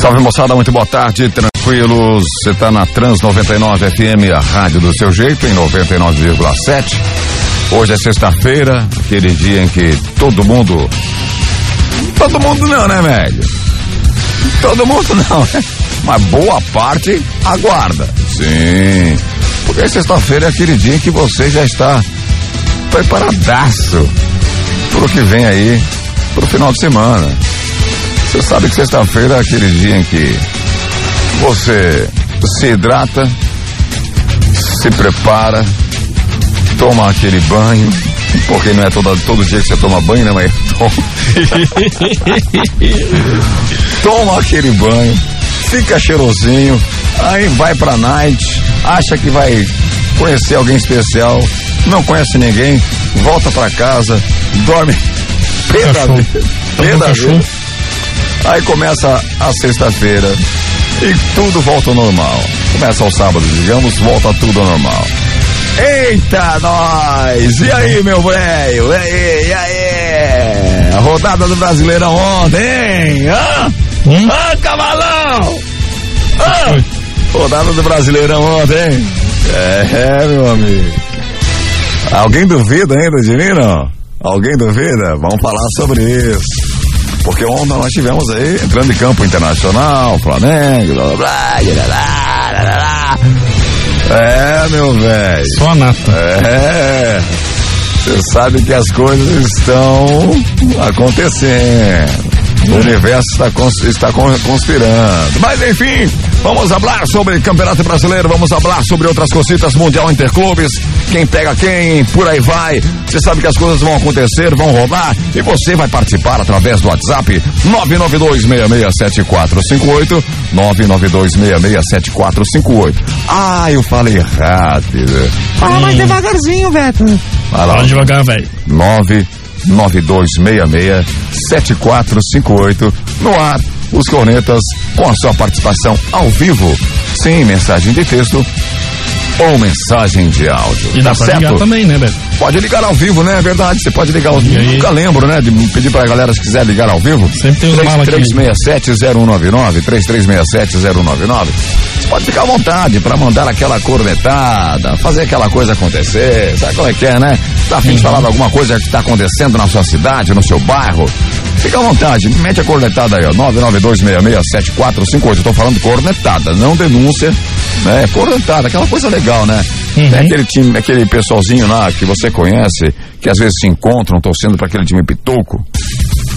Salve moçada, muito boa tarde, tranquilos. Você tá na Trans 99 FM, a rádio do seu jeito, em 99,7. Hoje é sexta-feira, aquele dia em que todo mundo. Todo mundo não, né, velho? Todo mundo não, né? Mas boa parte aguarda. Sim. Porque sexta-feira é aquele dia em que você já está preparadaço pro que vem aí pro final de semana. Você sabe que sexta-feira é aquele dia em que você se hidrata, se prepara, toma aquele banho, porque não é todo, todo dia que você toma banho, né, mas toma, toma aquele banho, fica cheirosinho, aí vai pra night, acha que vai conhecer alguém especial, não conhece ninguém, volta pra casa, dorme. Pé da pé da. Aí começa a sexta-feira e tudo volta ao normal. Começa ao sábado, digamos, volta tudo ao normal. Eita, nós! E aí, meu velho? E aí, e aí? A rodada do Brasileirão ontem, hein? Hã? Hum? Ah, cavalão! Ah, rodada do Brasileirão ontem, hein? É, meu amigo. Alguém duvida ainda de mim, não? Alguém duvida? Vamos falar sobre isso. Porque ontem nós tivemos aí, entrando em campo internacional, Flamengo, blá blá blá, blá, blá, blá, blá. É, meu velho. Só a nata. É. Você sabe que as coisas estão acontecendo. O universo está, cons está con conspirando. Mas enfim, vamos falar sobre Campeonato Brasileiro, vamos falar sobre outras cositas, Mundial Interclubes, quem pega quem, por aí vai. Você sabe que as coisas vão acontecer, vão rolar e você vai participar através do WhatsApp 992667458, 992667458. Ah, eu falei rápido. Fala mais devagarzinho, Beto. Vai lá. Fala devagar, velho. 992667458 no ar. Os cornetas com a sua participação ao vivo, sem mensagem de texto ou mensagem de áudio. E dá tá pra certo? ligar também, né, Beto? Pode ligar ao vivo, né? É verdade. Você pode ligar ao vivo. Nunca lembro, né? De pedir pra galera se quiser ligar ao vivo. Sempre tem os malas aqui. 3367-0199, 3367-0199. Você pode ficar à vontade pra mandar aquela cornetada, fazer aquela coisa acontecer. Sabe como é que é, né? Tá afim Uhum. de falar de alguma coisa que tá acontecendo na sua cidade, no seu bairro? Fica à vontade, mete a cornetada aí, ó. 992667458. Eu tô falando cornetada, não denúncia, né? Cornetada, aquela coisa legal, né? Uhum. Tem aquele time, aquele pessoalzinho lá que você conhece, que às vezes se encontram torcendo pra aquele time pitoco.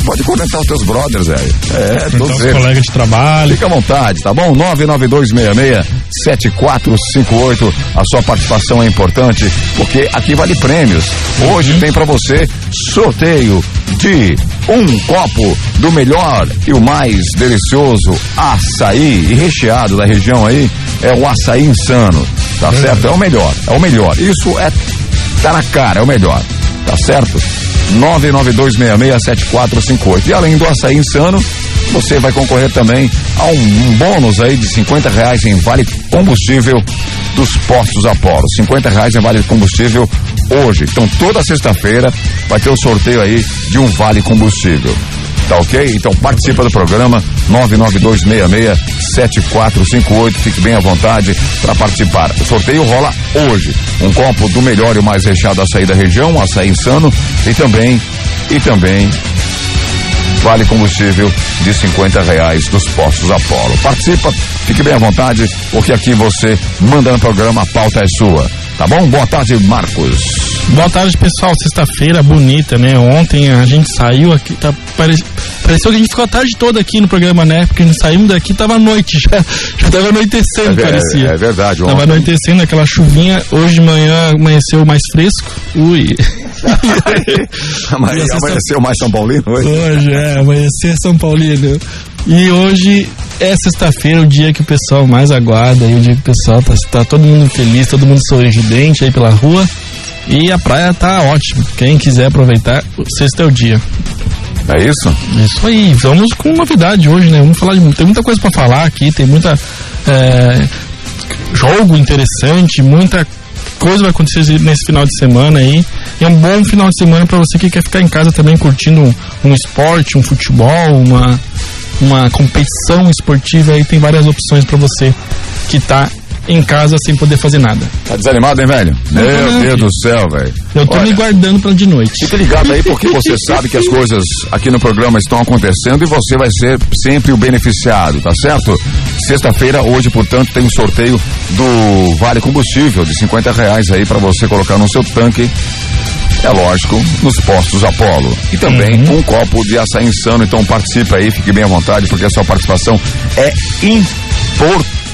Pode cornetar os teus brothers, velho. É, Então, todos os eles. colegas de trabalho. Fica à vontade, tá bom? 992667458. A sua participação é importante porque aqui vale prêmios. Hoje tem pra você sorteio de um copo do melhor e o mais delicioso açaí e recheado da região aí é o açaí insano, tá certo? É o melhor, é o melhor. Isso é tá na cara, é o melhor, tá certo? 992667458. E além do açaí insano, você vai concorrer também a um, bônus aí de 50 reais em vale combustível dos postos Apolo. 50 reais em vale combustível hoje. Então toda sexta-feira vai ter o sorteio aí de um vale combustível. Tá ok? Então participa do programa 992667458. Fique bem à vontade para participar. O sorteio rola hoje. Um copo do melhor e o mais recheado açaí da região, açaí insano, e também, e também vale combustível de 50 reais dos postos Apolo. Participa, fique bem à vontade, porque aqui você manda no programa, a pauta é sua. Tá bom? Boa tarde, Marcos. Boa tarde, pessoal. Sexta-feira bonita, né? Ontem a gente saiu aqui, tá, pare... pareceu que a gente ficou a tarde toda aqui no programa, né? Porque a gente saímos daqui, tava noite já, já tava anoitecendo, É, parecia. é verdade, Tava ontem- anoitecendo aquela chuvinha, hoje de manhã amanheceu mais fresco. Ui. Amanheceu mais São Paulino hoje? Hoje é, amanhecer São Paulino. E hoje é sexta-feira, o dia que o pessoal mais aguarda, aí, o dia que o pessoal tá, tá todo mundo feliz, todo mundo sorridente aí pela rua. E a praia tá ótima. Quem quiser aproveitar, sexta é o dia. É isso? Isso aí, vamos com novidade hoje, né? Vamos falar de. Tem muita coisa pra falar aqui, tem muita. é, jogo interessante, muita coisa vai acontecer nesse final de semana aí. E é um bom final de semana pra você que quer ficar em casa também curtindo um, um esporte, um futebol, uma. Uma competição esportiva e tem várias opções para você que tá em casa sem poder fazer nada. Tá desanimado, hein, velho? Meu não, Deus do céu, velho. Eu tô Olha, me guardando pra de noite. Fica ligado aí porque você sabe que as coisas aqui no programa estão acontecendo e você vai ser sempre o beneficiado, tá certo? Sexta-feira, hoje, portanto, tem um sorteio do Vale Combustível de 50 reais aí para você colocar no seu tanque. É lógico, nos postos Apolo. E também um copo de açaí insano. Então participe aí, fique bem à vontade, porque a sua participação é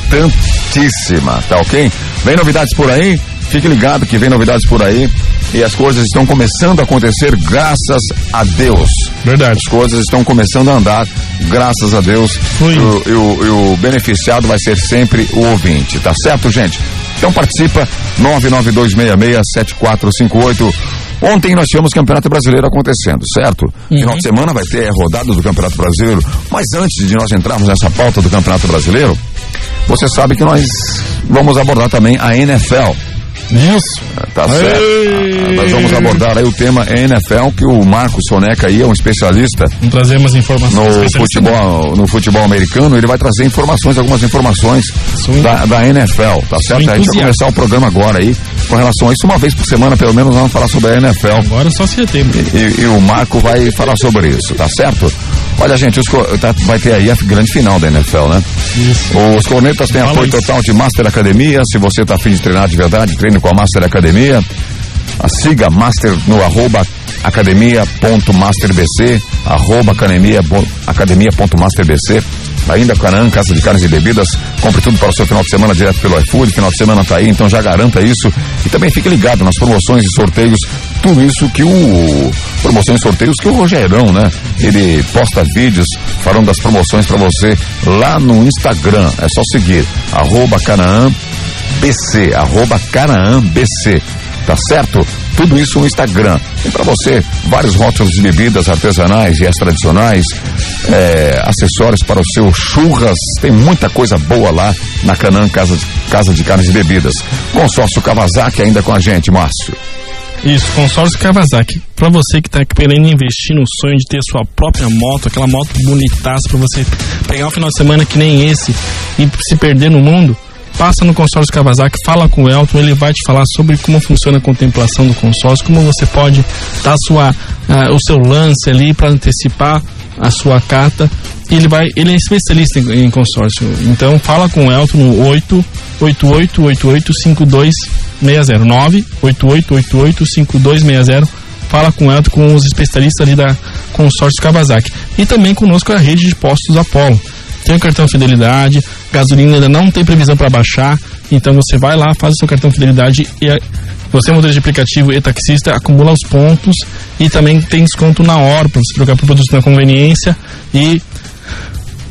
importantíssima, tá ok? Vem novidades por aí, fique ligado que vem novidades por aí. E as coisas estão começando a acontecer graças a Deus. Verdade. As coisas estão começando a andar, graças a Deus. Ui. E o, e o- e o beneficiado vai ser sempre o ouvinte, tá certo, gente? Então participa, 992667458. Ontem nós tivemos Campeonato Brasileiro acontecendo, certo? Final de semana vai ter rodada do Campeonato Brasileiro. Mas antes de nós entrarmos nessa pauta do Campeonato Brasileiro, você sabe que nós vamos abordar também a NFL. Isso. Tá certo. Ah, nós vamos abordar aí o tema NFL, que o Marcos Soneca aí é um especialista Vamos trazer umas informações. no futebol, no futebol americano, ele vai trazer informações, algumas informações Sou da, da NFL, tá certo? A gente vai começar o programa agora aí com relação a isso. Uma vez por semana, pelo menos, nós vamos falar sobre a NFL. Agora só setembro. E, e o Marco vai falar sobre isso, tá certo? Olha, gente, os tá- vai ter aí a grande final da NFL, né? Isso. Os cornetas têm apoio isso. total de Master Academia. Se você está afim de treinar de verdade, treine com a Master Academia. A siga Master no arroba academia.masterbc, arroba academia.masterbc. Ainda Canaã, Casa de Carnes e Bebidas. Compre tudo para o seu final de semana direto pelo iFood. Final de semana tá aí, então já garanta isso. E também fique ligado nas promoções e sorteios. Tudo isso que o. Promoções e sorteios que o Rogerão, né? Ele posta vídeos falando das promoções para você lá no Instagram. É só seguir. Arroba BC, arroba Canaã BC. Tá certo? Tudo isso no Instagram. Tem para você vários rótulos de bebidas artesanais e as tradicionais, é, acessórios para o seu churras. Tem muita coisa boa lá na Canaã Casa de, Casa de Carnes e Bebidas. Consórcio Kawasaki ainda com a gente, Márcio. Isso, consórcio Kawasaki. Pra você que tá querendo investir no sonho de ter sua própria moto, aquela moto bonitaça pra você pegar um final de semana que nem esse e se perder no mundo, passa no consórcio Kawasaki, fala com o Elton, ele vai te falar sobre como funciona a contemplação do consórcio, como você pode dar sua, ah, o seu lance ali para antecipar a sua carta. Ele vai, ele é especialista em, em consórcio. Então fala com o Elton no 888885260 988885260 Fala com o Elton, com os especialistas ali da consórcio Kawasaki. E também conosco a rede de postos Apollo. Tem o cartão Fidelidade, gasolina ainda não tem previsão para baixar, então você vai lá, faz o seu cartão Fidelidade e você, motorista de aplicativo e taxista, acumula os pontos e também tem desconto na hora para você trocar por produtos na conveniência. E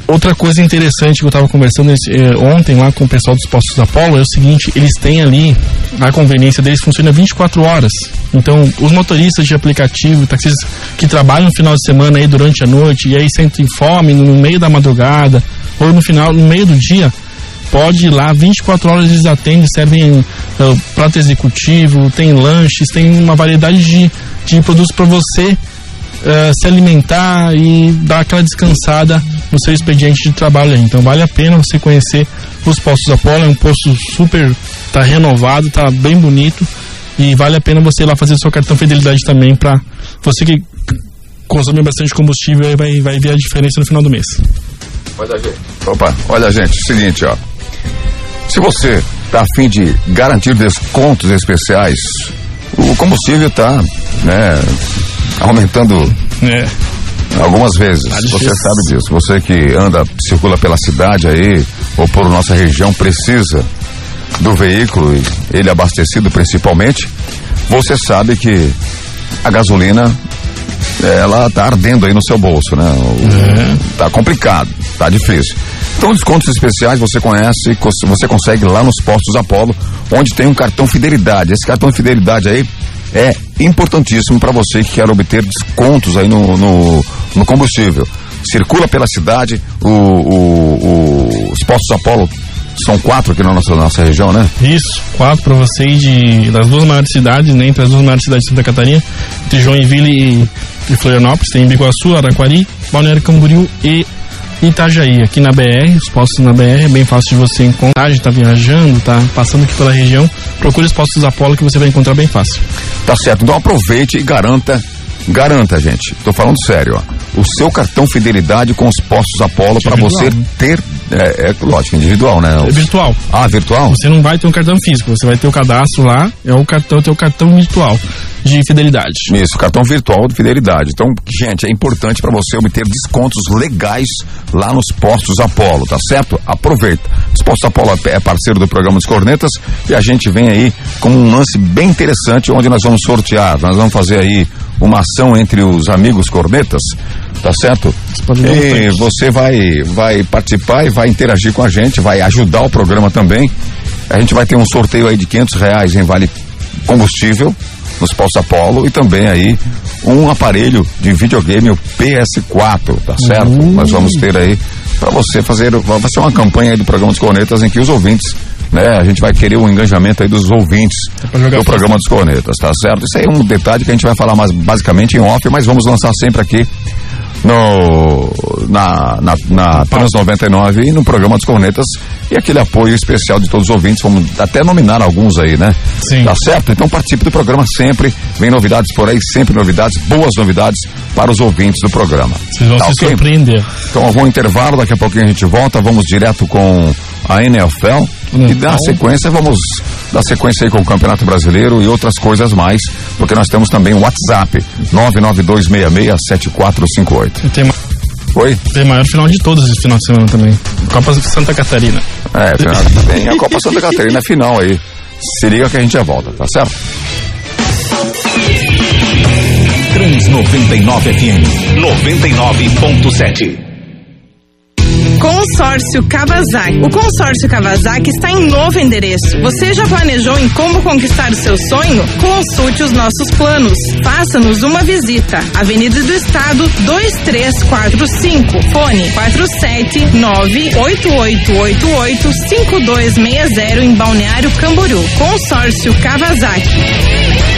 outra coisa interessante que eu estava conversando eh, ontem lá com o pessoal dos postos Apollo é o seguinte: eles têm ali, a conveniência deles funciona 24 horas. Então, os motoristas de aplicativo, taxistas que trabalham no final de semana aí durante a noite e aí sentem fome no meio da madrugada ou no final, no meio do dia, pode ir lá, 24 horas eles atendem, servem eh, prato executivo, tem lanches, tem uma variedade de, de produtos para você eh, se alimentar e dar aquela descansada no seu expediente de trabalho aí. Então vale a pena você conhecer os postos Apollo, é um posto super, tá renovado, tá bem bonito e vale a pena você ir lá fazer seu cartão fidelidade também para você que consome bastante combustível aí vai, vai ver a diferença no final do mês. Olha. Opa, olha, gente, seguinte, ó. Se você tá afim de garantir descontos especiais, o combustível tá, né, aumentando É. algumas vezes. difícil. Você sabe disso. Você que anda, circula pela cidade aí, ou por nossa região, precisa do veículo, e ele abastecido principalmente, você sabe que a gasolina ela tá ardendo aí no seu bolso, né? O- Tá complicado, tá difícil. Então, descontos especiais você conhece, você consegue lá nos postos Apollo, onde tem um cartão fidelidade. Esse cartão fidelidade aí é importantíssimo para você que quer obter descontos aí no, no, no combustível. Circula pela cidade, o, o- o- os postos Apollo são quatro aqui na nossa, nossa região, né? Isso, quatro para você ir de, das duas maiores cidades, né? Entre as duas maiores cidades de Santa Catarina, entre Joinville e, e Florianópolis, tem Biguaçu, Araquari, Balneário Camboriú e Itajaí, aqui na BR, os postos na BR, é bem fácil de você encontrar, a gente tá viajando, tá passando aqui pela região, procure os postos Apolo que você vai encontrar bem fácil. Tá certo, então aproveite e garanta, garanta, gente. Tô falando sério, ó. O seu cartão fidelidade com os postos Apolo para você né? ter, é, é lógico, individual, né? É virtual. Ah, virtual? Você não vai ter um cartão físico, você vai ter o cadastro lá, é o cartão, teu cartão virtual de fidelidade. Isso, cartão virtual de fidelidade. Então, gente, é importante para você obter descontos legais lá nos postos Apolo, tá certo? Aproveita. Os postos Apolo é parceiro do programa dos Cornetas e a gente vem aí com um lance bem interessante onde nós vamos sortear. Nós vamos fazer aí uma ação entre os amigos cornetas, tá certo? E você vai, vai participar e vai interagir com a gente, vai ajudar o programa também. A gente vai ter um sorteio aí de 500 reais em vale combustível nos postos Apolo e também aí um aparelho de videogame, o PS4, tá certo? Uhum. Nós vamos ter aí para você fazer, vai ser uma campanha aí do programa dos Cornetas em que os ouvintes, né, a gente vai querer o engajamento aí dos ouvintes jogar do programa dos Cornetas, tá certo? Isso aí é um detalhe que a gente vai falar mais basicamente em off, mas vamos lançar sempre aqui no na, na, na Trans 99 e no programa dos Cornetas e aquele apoio especial de todos os ouvintes, vamos até nominar alguns aí, né? Sim. Tá certo? Então participe do programa sempre, vem novidades por aí, sempre novidades, boas novidades para os ouvintes do programa. Vocês vão Tá se ok? surpreender. Então algum intervalo, daqui a pouquinho a gente volta, vamos direto com a NFL e Então. sequência vamos dar sequência aí com o Campeonato Brasileiro e outras coisas mais, porque nós temos também o WhatsApp 992667458. E Tem, Oi? tem maior final de todos esse final de semana também. Copa Santa Catarina. É, tem a Copa Santa Catarina final aí. Se liga que a gente já volta, tá certo? Trans 99 FM 99.7. Consórcio Kawasaki. O consórcio Kawasaki está em novo endereço. Você já planejou em como conquistar o seu sonho? Consulte os nossos planos. Faça-nos uma visita. Avenida do Estado 2345. Fone 47988885260 em Balneário Camboriú. Consórcio Kawasaki.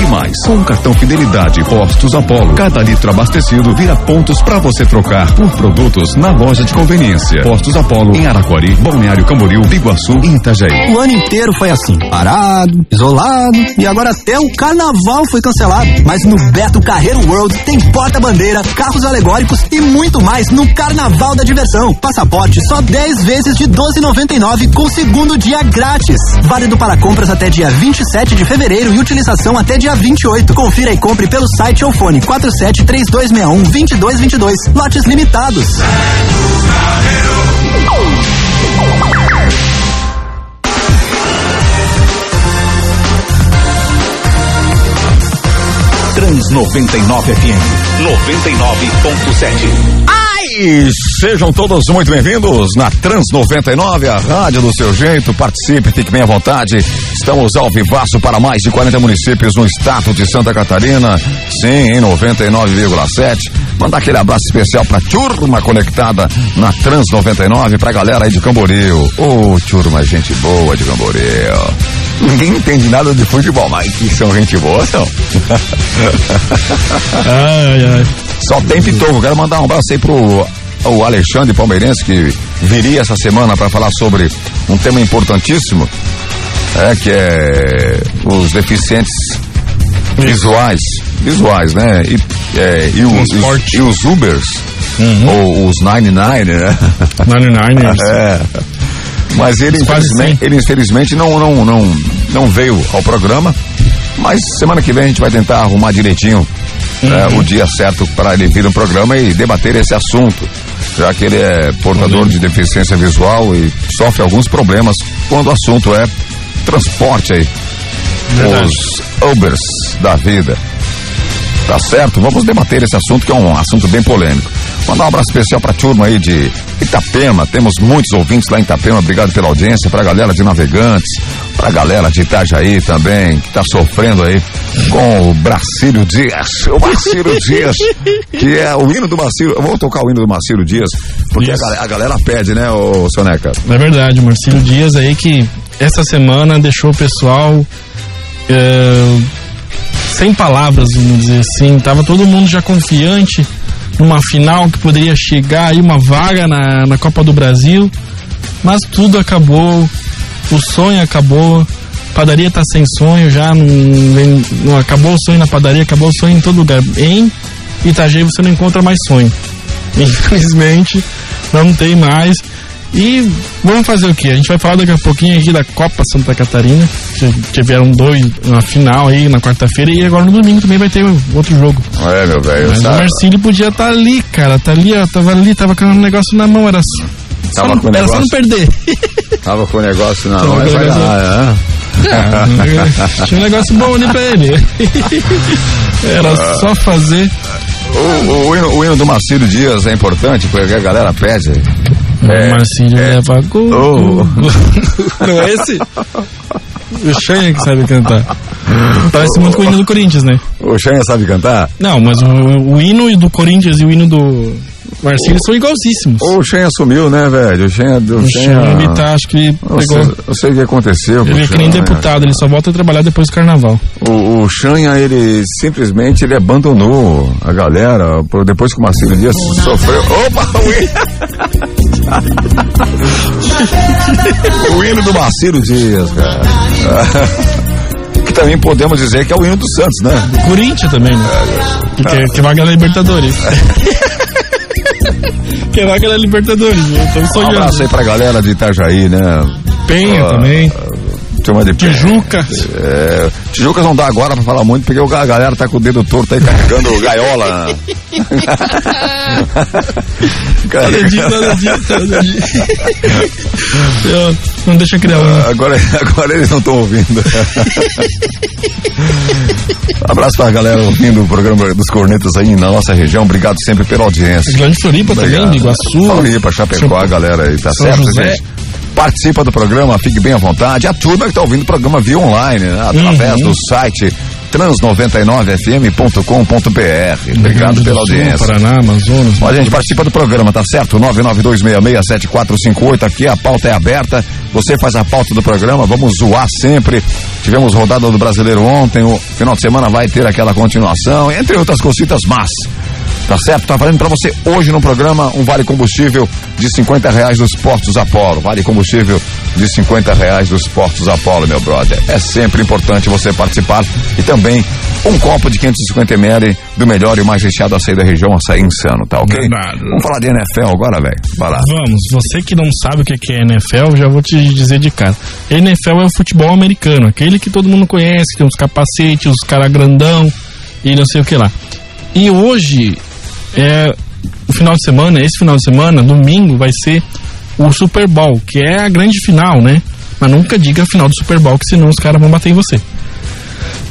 E mais, com o cartão Fidelidade Postos Apollo, cada litro abastecido vira pontos para você trocar por produtos na loja de conveniência. Postos Apollo em Araquari, Balneário Camboriú, Biguaçu e Itajaí. O ano inteiro foi assim, parado, isolado e agora até o carnaval foi cancelado. Mas no Beto Carreiro World tem porta-bandeira, carros alegóricos e muito mais no Carnaval da Diversão. Passaporte só 10 vezes de 12,99 com segundo dia grátis. Válido para compras até dia 27 de fevereiro e utilização até dia 28. Confira e compre pelo site ou fone 47 3261 2222. Lotes limitados. Trans 99 FM 99.7. Ai, sejam todos muito bem-vindos na Trans 99, a rádio do seu jeito. Participe, fique bem à vontade. Estamos ao vivaço para mais de 40 municípios no estado de Santa Catarina. Sim, em 99,7. Mandar aquele abraço especial pra turma conectada na Trans 99, pra galera aí de Camboriú. Ô, turma, gente boa de Camboriú. Ninguém entende nada de futebol, mas que são gente boa, são. Ai, ai. Só tem pitoco. Quero mandar um abraço aí pro o Alexandre Palmeirense, que viria essa semana para falar sobre um tema importantíssimo, é, que é os deficientes visuais. Visuais, né? E, é, e, os, Transporte. e os Ubers, ou os 99, né? 99ers. É. Mas ele, infelizmente, ele infelizmente não, não, não, não veio ao programa. Mas semana que vem a gente vai tentar arrumar direitinho é, o dia certo para ele vir no programa e debater esse assunto. Já que ele é portador de deficiência visual e sofre alguns problemas quando o assunto é transporte aí. Verdade. Os Ubers da vida. Tá certo? Vamos debater esse assunto que é um assunto bem polêmico. Mandar um abraço especial pra turma aí de Itapema. Temos muitos ouvintes lá em Itapema. Obrigado pela audiência. Pra galera de Navegantes. Pra galera de Itajaí também, que tá sofrendo aí com o Bracílio Dias. O Bracílio Dias, que é o hino do Marcílio. Eu vou tocar o hino do Marcílio Dias, porque a, galera- a galera pede, né, ô Soneca? É verdade, Marcílio Dias aí que essa semana deixou o pessoal é, sem palavras, vamos dizer assim. Tava todo mundo já confiante numa final que poderia chegar aí uma vaga na, na Copa do Brasil, mas tudo acabou, o sonho acabou. Padaria tá sem sonho já, não, não acabou o sonho na padaria, acabou o sonho em todo lugar. Em Itajaí você não encontra mais sonho. Infelizmente, não tem mais. E vamos fazer o que? A gente vai falar daqui a pouquinho aqui da Copa Santa Catarina. que Tiveram dois na final aí na quarta-feira e agora no domingo também vai ter outro jogo. É, meu velho. Mas o sabe? Marcílio podia estar ali, cara. Tá ali, ó. Tava ali, tava com um negócio na mão. Era só, só Tava não, com o era só não perder. Tava com o negócio na mão, o vai lá, né? Ah, Tinha um negócio bom ali pra ele. Era só fazer. O, o hino, o hino do Marcílio Dias é importante, porque a galera pede. É, o Marcílio leva gol. Oh. Não é esse? O Xanha que sabe cantar. Parece muito com o hino do Corinthians, né? O Xanha sabe cantar? Não, mas o, o hino do Corinthians e o hino do Marcílio são igualzíssimos. O Xanha sumiu, né, velho? O Xanha. O Xanha. Tá, acho que ele Eu sei, pegou. eu sei o que aconteceu. Ele é que nem deputado, ele só volta a trabalhar depois do carnaval. O, o Xanha, ele simplesmente ele abandonou a galera depois que o Marcílio Dias sofreu. Opa, o hino. do Marcílio Dias, cara. que também podemos dizer que é o hino do Santos, né? Corinthians também, né? Que, que, que vaga na Libertadores. que vaga na Libertadores, né? Estamos Um abraço aí pra galera de Itajaí, né? Penha Ah, também. Turma de Tijuca. É, Tijucas não dá agora pra falar muito, porque a galera tá com o dedo torto aí carregando gaiola. Disso. Eu- Não deixa criar. Agora, agora eles não estão ouvindo. Abraço pra galera ouvindo o programa dos Cornetas aí na nossa região. Obrigado sempre pela audiência. Grande Floripa também, de Iguaçu. Floripa, Chapecó, a galera aí, tá São certo, José. gente? Participa do programa, fique bem à vontade. A turma que tá ouvindo o programa via online, né? através Uhum. do site trans99fm.com.br. Obrigado pela Sul, audiência. Paraná, Amazonas. Ó, gente, participa do programa, tá certo? 992667458, aqui a pauta é aberta. Você faz a pauta do programa, vamos zoar sempre. Tivemos rodada do brasileiro ontem, o final de semana vai ter aquela continuação, entre outras cositas más. Tá certo? Tá valendo pra você hoje no programa um vale combustível de 50 reais dos Postos Apolo. Vale combustível de 50 reais dos Postos Apolo, meu brother. É sempre importante você participar e também um copo de 550 ml do melhor e mais recheado açaí da região, açaí insano, tá ok? Verdade. Vamos falar de NFL agora, velho. Vai lá. Vamos, você que não sabe o que é NFL, já vou te dizer de cara. NFL é o futebol americano, aquele que todo mundo conhece, que tem os capacetes, os cara grandão e não sei o que lá. E hoje é o final de semana, esse final de semana, domingo, vai ser o Super Bowl, que é a grande final, né? Mas nunca diga a final do Super Bowl, que senão os caras vão bater em você.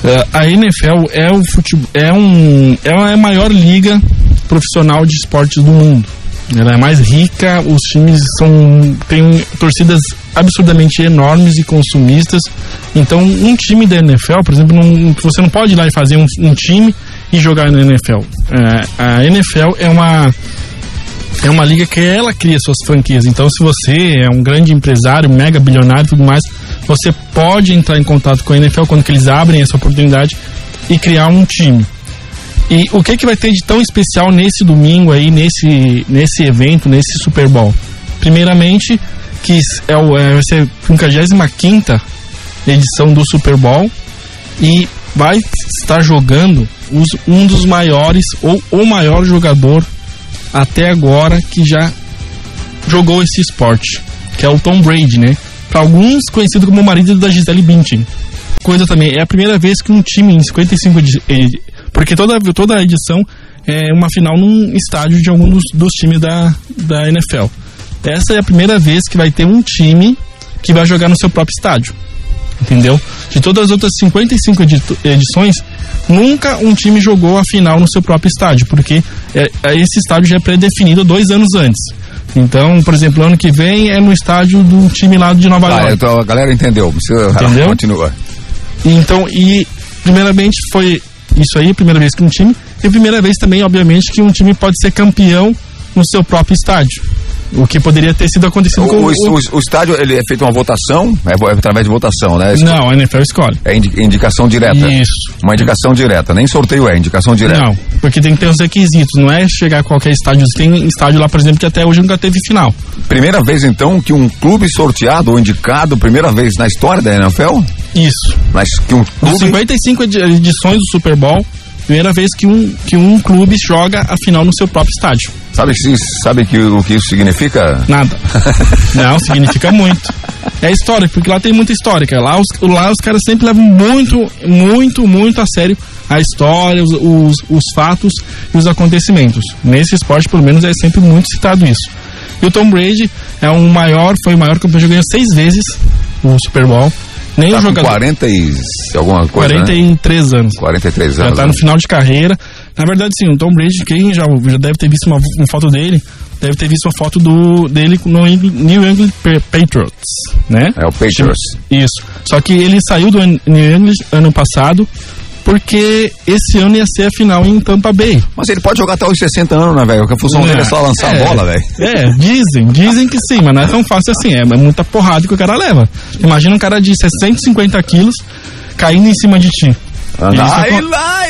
É, a NFL é o futebol, é um é a maior liga profissional de esportes do mundo. Ela é mais rica, os times são têm torcidas absurdamente enormes e consumistas. Então, um time da NFL, por exemplo, não, você não pode ir lá e fazer um, um time e jogar na NFL. É, a NFL é uma é uma liga que ela cria suas franquias. Então, se você é um grande empresário, mega bilionário e tudo mais, você pode entrar em contato com a NFL quando eles abrem essa oportunidade e criar um time. E o que que vai ter de tão especial nesse domingo aí, nesse, nesse evento, nesse Super Bowl? Primeiramente, que é o, é, vai ser a 55 edição do Super Bowl e vai estar jogando os, um dos maiores ou o maior jogador até agora que já jogou esse esporte, que é o Tom Brady, né? Para alguns conhecido como o marido da Gisele Bündchen. Coisa também, é a primeira vez que um time em 55 edi- eh, porque toda toda edição é uma final num estádio de algum dos, dos times da, da NFL. Essa é a primeira vez que vai ter um time que vai jogar no seu próprio estádio. Entendeu? De todas as outras 55 edi- edições, nunca um time jogou a final no seu próprio estádio, porque é, é, esse estádio já é pré-definido dois anos antes. Então, por exemplo, ano que vem é no estádio do time lá de Nova Ah, York. então a galera entendeu. Você Entendeu? Continua. Então, e primeiramente foi isso aí, primeira vez que um time, e a primeira vez também, obviamente, que um time pode ser campeão no seu próprio estádio. O que poderia ter sido acontecido com O, o. o- o estádio ele é feito uma votação, é, é através de votação, né? Não, a NFL escolhe. É indi- indicação direta. Isso. Uma indicação direta, nem sorteio é, indicação direta. Não, porque tem que ter os requisitos, não é chegar a qualquer estádio. Tem estádio lá, por exemplo, que até hoje nunca teve final. Primeira vez então que um clube sorteado ou indicado, primeira vez na história da NFL, Isso. mas que um clube 55 edi- edições do Super Bowl, primeira vez que um, que um clube joga a final no seu próprio estádio. sabe que sabe que o que isso significa? Nada. Não, significa muito. É história, porque lá tem muita história. Lá os, lá os caras sempre levam muito, muito, muito a sério a história, os, os, os fatos e os acontecimentos. Nesse esporte, pelo menos, é sempre muito citado isso. E o Tom Brady é um maior, foi o maior campeão, ganhou seis vezes o Super Bowl. Nem Tá com jogador. 40 e alguma coisa, né? 43 anos. 43 Já anos. tá né? no final de carreira. Na verdade, sim, o Tom Brady, quem já, já deve ter visto uma, uma foto dele, deve ter visto uma foto do, dele no New England Pa- Patriots, né? É o Patriots. Isso. Só que ele saiu do New England ano passado porque esse ano ia ser a final em Tampa Bay. Mas ele pode jogar até os 60 anos, né, velho? Porque a função dele é só lançar É, a bola, velho. É, dizem, dizem que sim, mas não é tão fácil assim. É, é muita porrada que o cara leva. Imagina um cara de 150 quilos caindo em cima de ti. Anda Isso aí, acon- lá,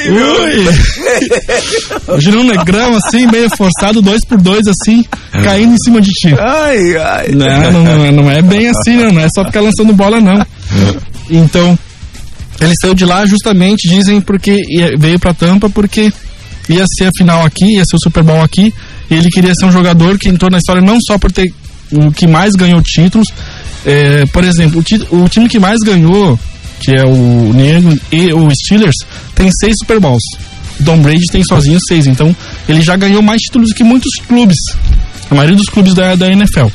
Ui! Um negrão assim, meio forçado, dois por dois assim, caindo em cima de ti. Ai, ai. Não, não, não, não é bem assim, não, não é só ficar lançando bola, não. Então, ele saiu de lá justamente, dizem, porque veio pra Tampa porque ia ser a final aqui, ia ser o Super Bowl aqui, e ele queria ser um jogador que entrou na história não só por ter o que mais ganhou títulos, é, por exemplo, o, ti- o time que mais ganhou, que é o England e o Steelers, tem seis Super Bowls. O Tom Brady tem sozinho seis, então ele já ganhou mais títulos que muitos clubes, a maioria dos clubes da, da NFL.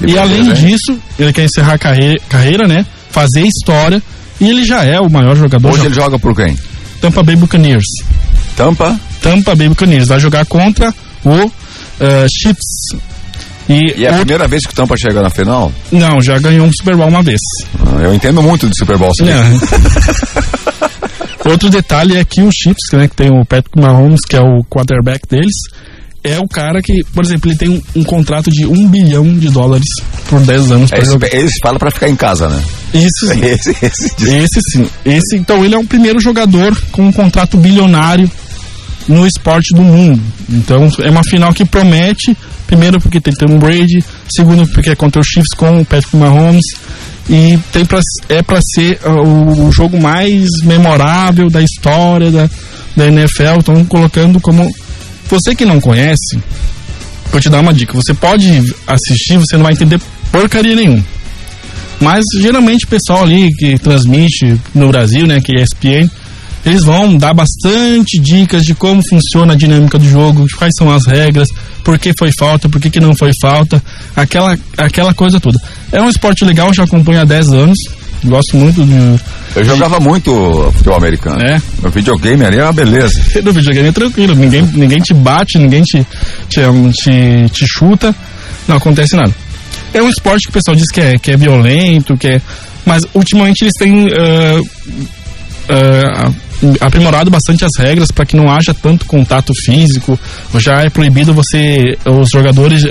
E beleza, além disso, ele quer encerrar a carreira, carreira, né? Fazer história. E ele já é o maior jogador Hoje da ele joga por quem? Tampa Bay Buccaneers. Tampa? Tampa Bay Buccaneers vai jogar contra o eh, Chiefs. E, E é a outro- primeira vez que o Tampa chega na final? não, já ganhou um Super Bowl uma vez. Ah, Eu entendo muito de Super Bowl. sabe? Outro detalhe é que o Chiefs, né, que tem o Patrick Mahomes, que é o quarterback deles, é o cara que, por exemplo, ele tem um, um contrato de um bilhão de dólares por 10 anos para Esse, jogar. esse fala pra ficar em casa, né? Isso sim. Esse, esse Esse sim. Esse, então, ele é o primeiro jogador com um contrato bilionário no esporte do mundo. Então, é uma final que promete. Primeiro, porque tem Tom Brady. Segundo, porque é contra o Chiefs com o Patrick Mahomes. E tem pra, é para ser ah, o, o jogo mais memorável da história da, da NFL. Estão colocando como. Você que não conhece, vou te dar uma dica. Você pode assistir, você não vai entender porcaria nenhuma. Mas geralmente o pessoal ali que transmite no Brasil, né, que é ESPN, eles vão dar bastante dicas de como funciona a dinâmica do jogo, quais são as regras, por que foi falta, por que, que não foi falta, aquela, aquela coisa toda. É um esporte legal, já acompanho há 10 anos, gosto muito de. Eu jogava muito futebol americano. É. No videogame ali é uma beleza. No videogame é tranquilo, ninguém, ninguém te bate, ninguém te, te, te, te chuta, não acontece nada. É um esporte que o pessoal diz que é, que é violento, que é. Mas ultimamente eles têm ah, ah, aprimorado bastante as regras para que não haja tanto contato físico. Já é proibido você, os jogadores,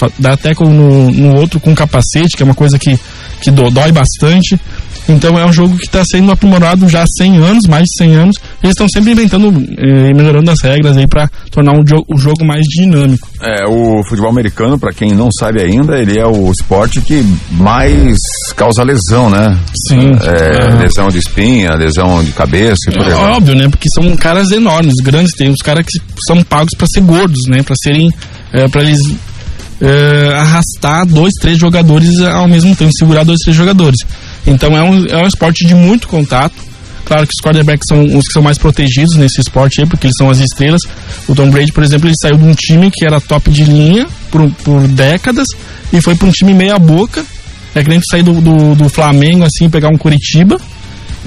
fa- dar até com no, no outro com capacete, que é uma coisa que, que do- dói bastante. Então é um jogo que está sendo aprimorado já há 100 anos, mais de 100 anos. Eles estão sempre inventando eh, e melhorando as regras aí para tornar um jo o jogo mais dinâmico. É, o futebol americano, pra quem não sabe ainda, ele é o esporte que mais causa lesão, né? Sim. É, Ah. lesão de espinha, lesão de cabeça e por É óbvio, né? Porque são caras enormes, grandes. Tem os caras que são pagos para ser gordos, né? Para serem, é, para eles é, arrastar dois, três jogadores ao mesmo tempo, segurar dois, três jogadores. Então é um, é um esporte de muito contato. Claro que os quarterbacks são os que são mais protegidos nesse esporte aí, porque eles são as estrelas. O Tom Brady, por exemplo, ele saiu de um time que era top de linha por, por décadas e foi para um time meia boca. É que nem sair do, do, do, Flamengo, assim, pegar um Curitiba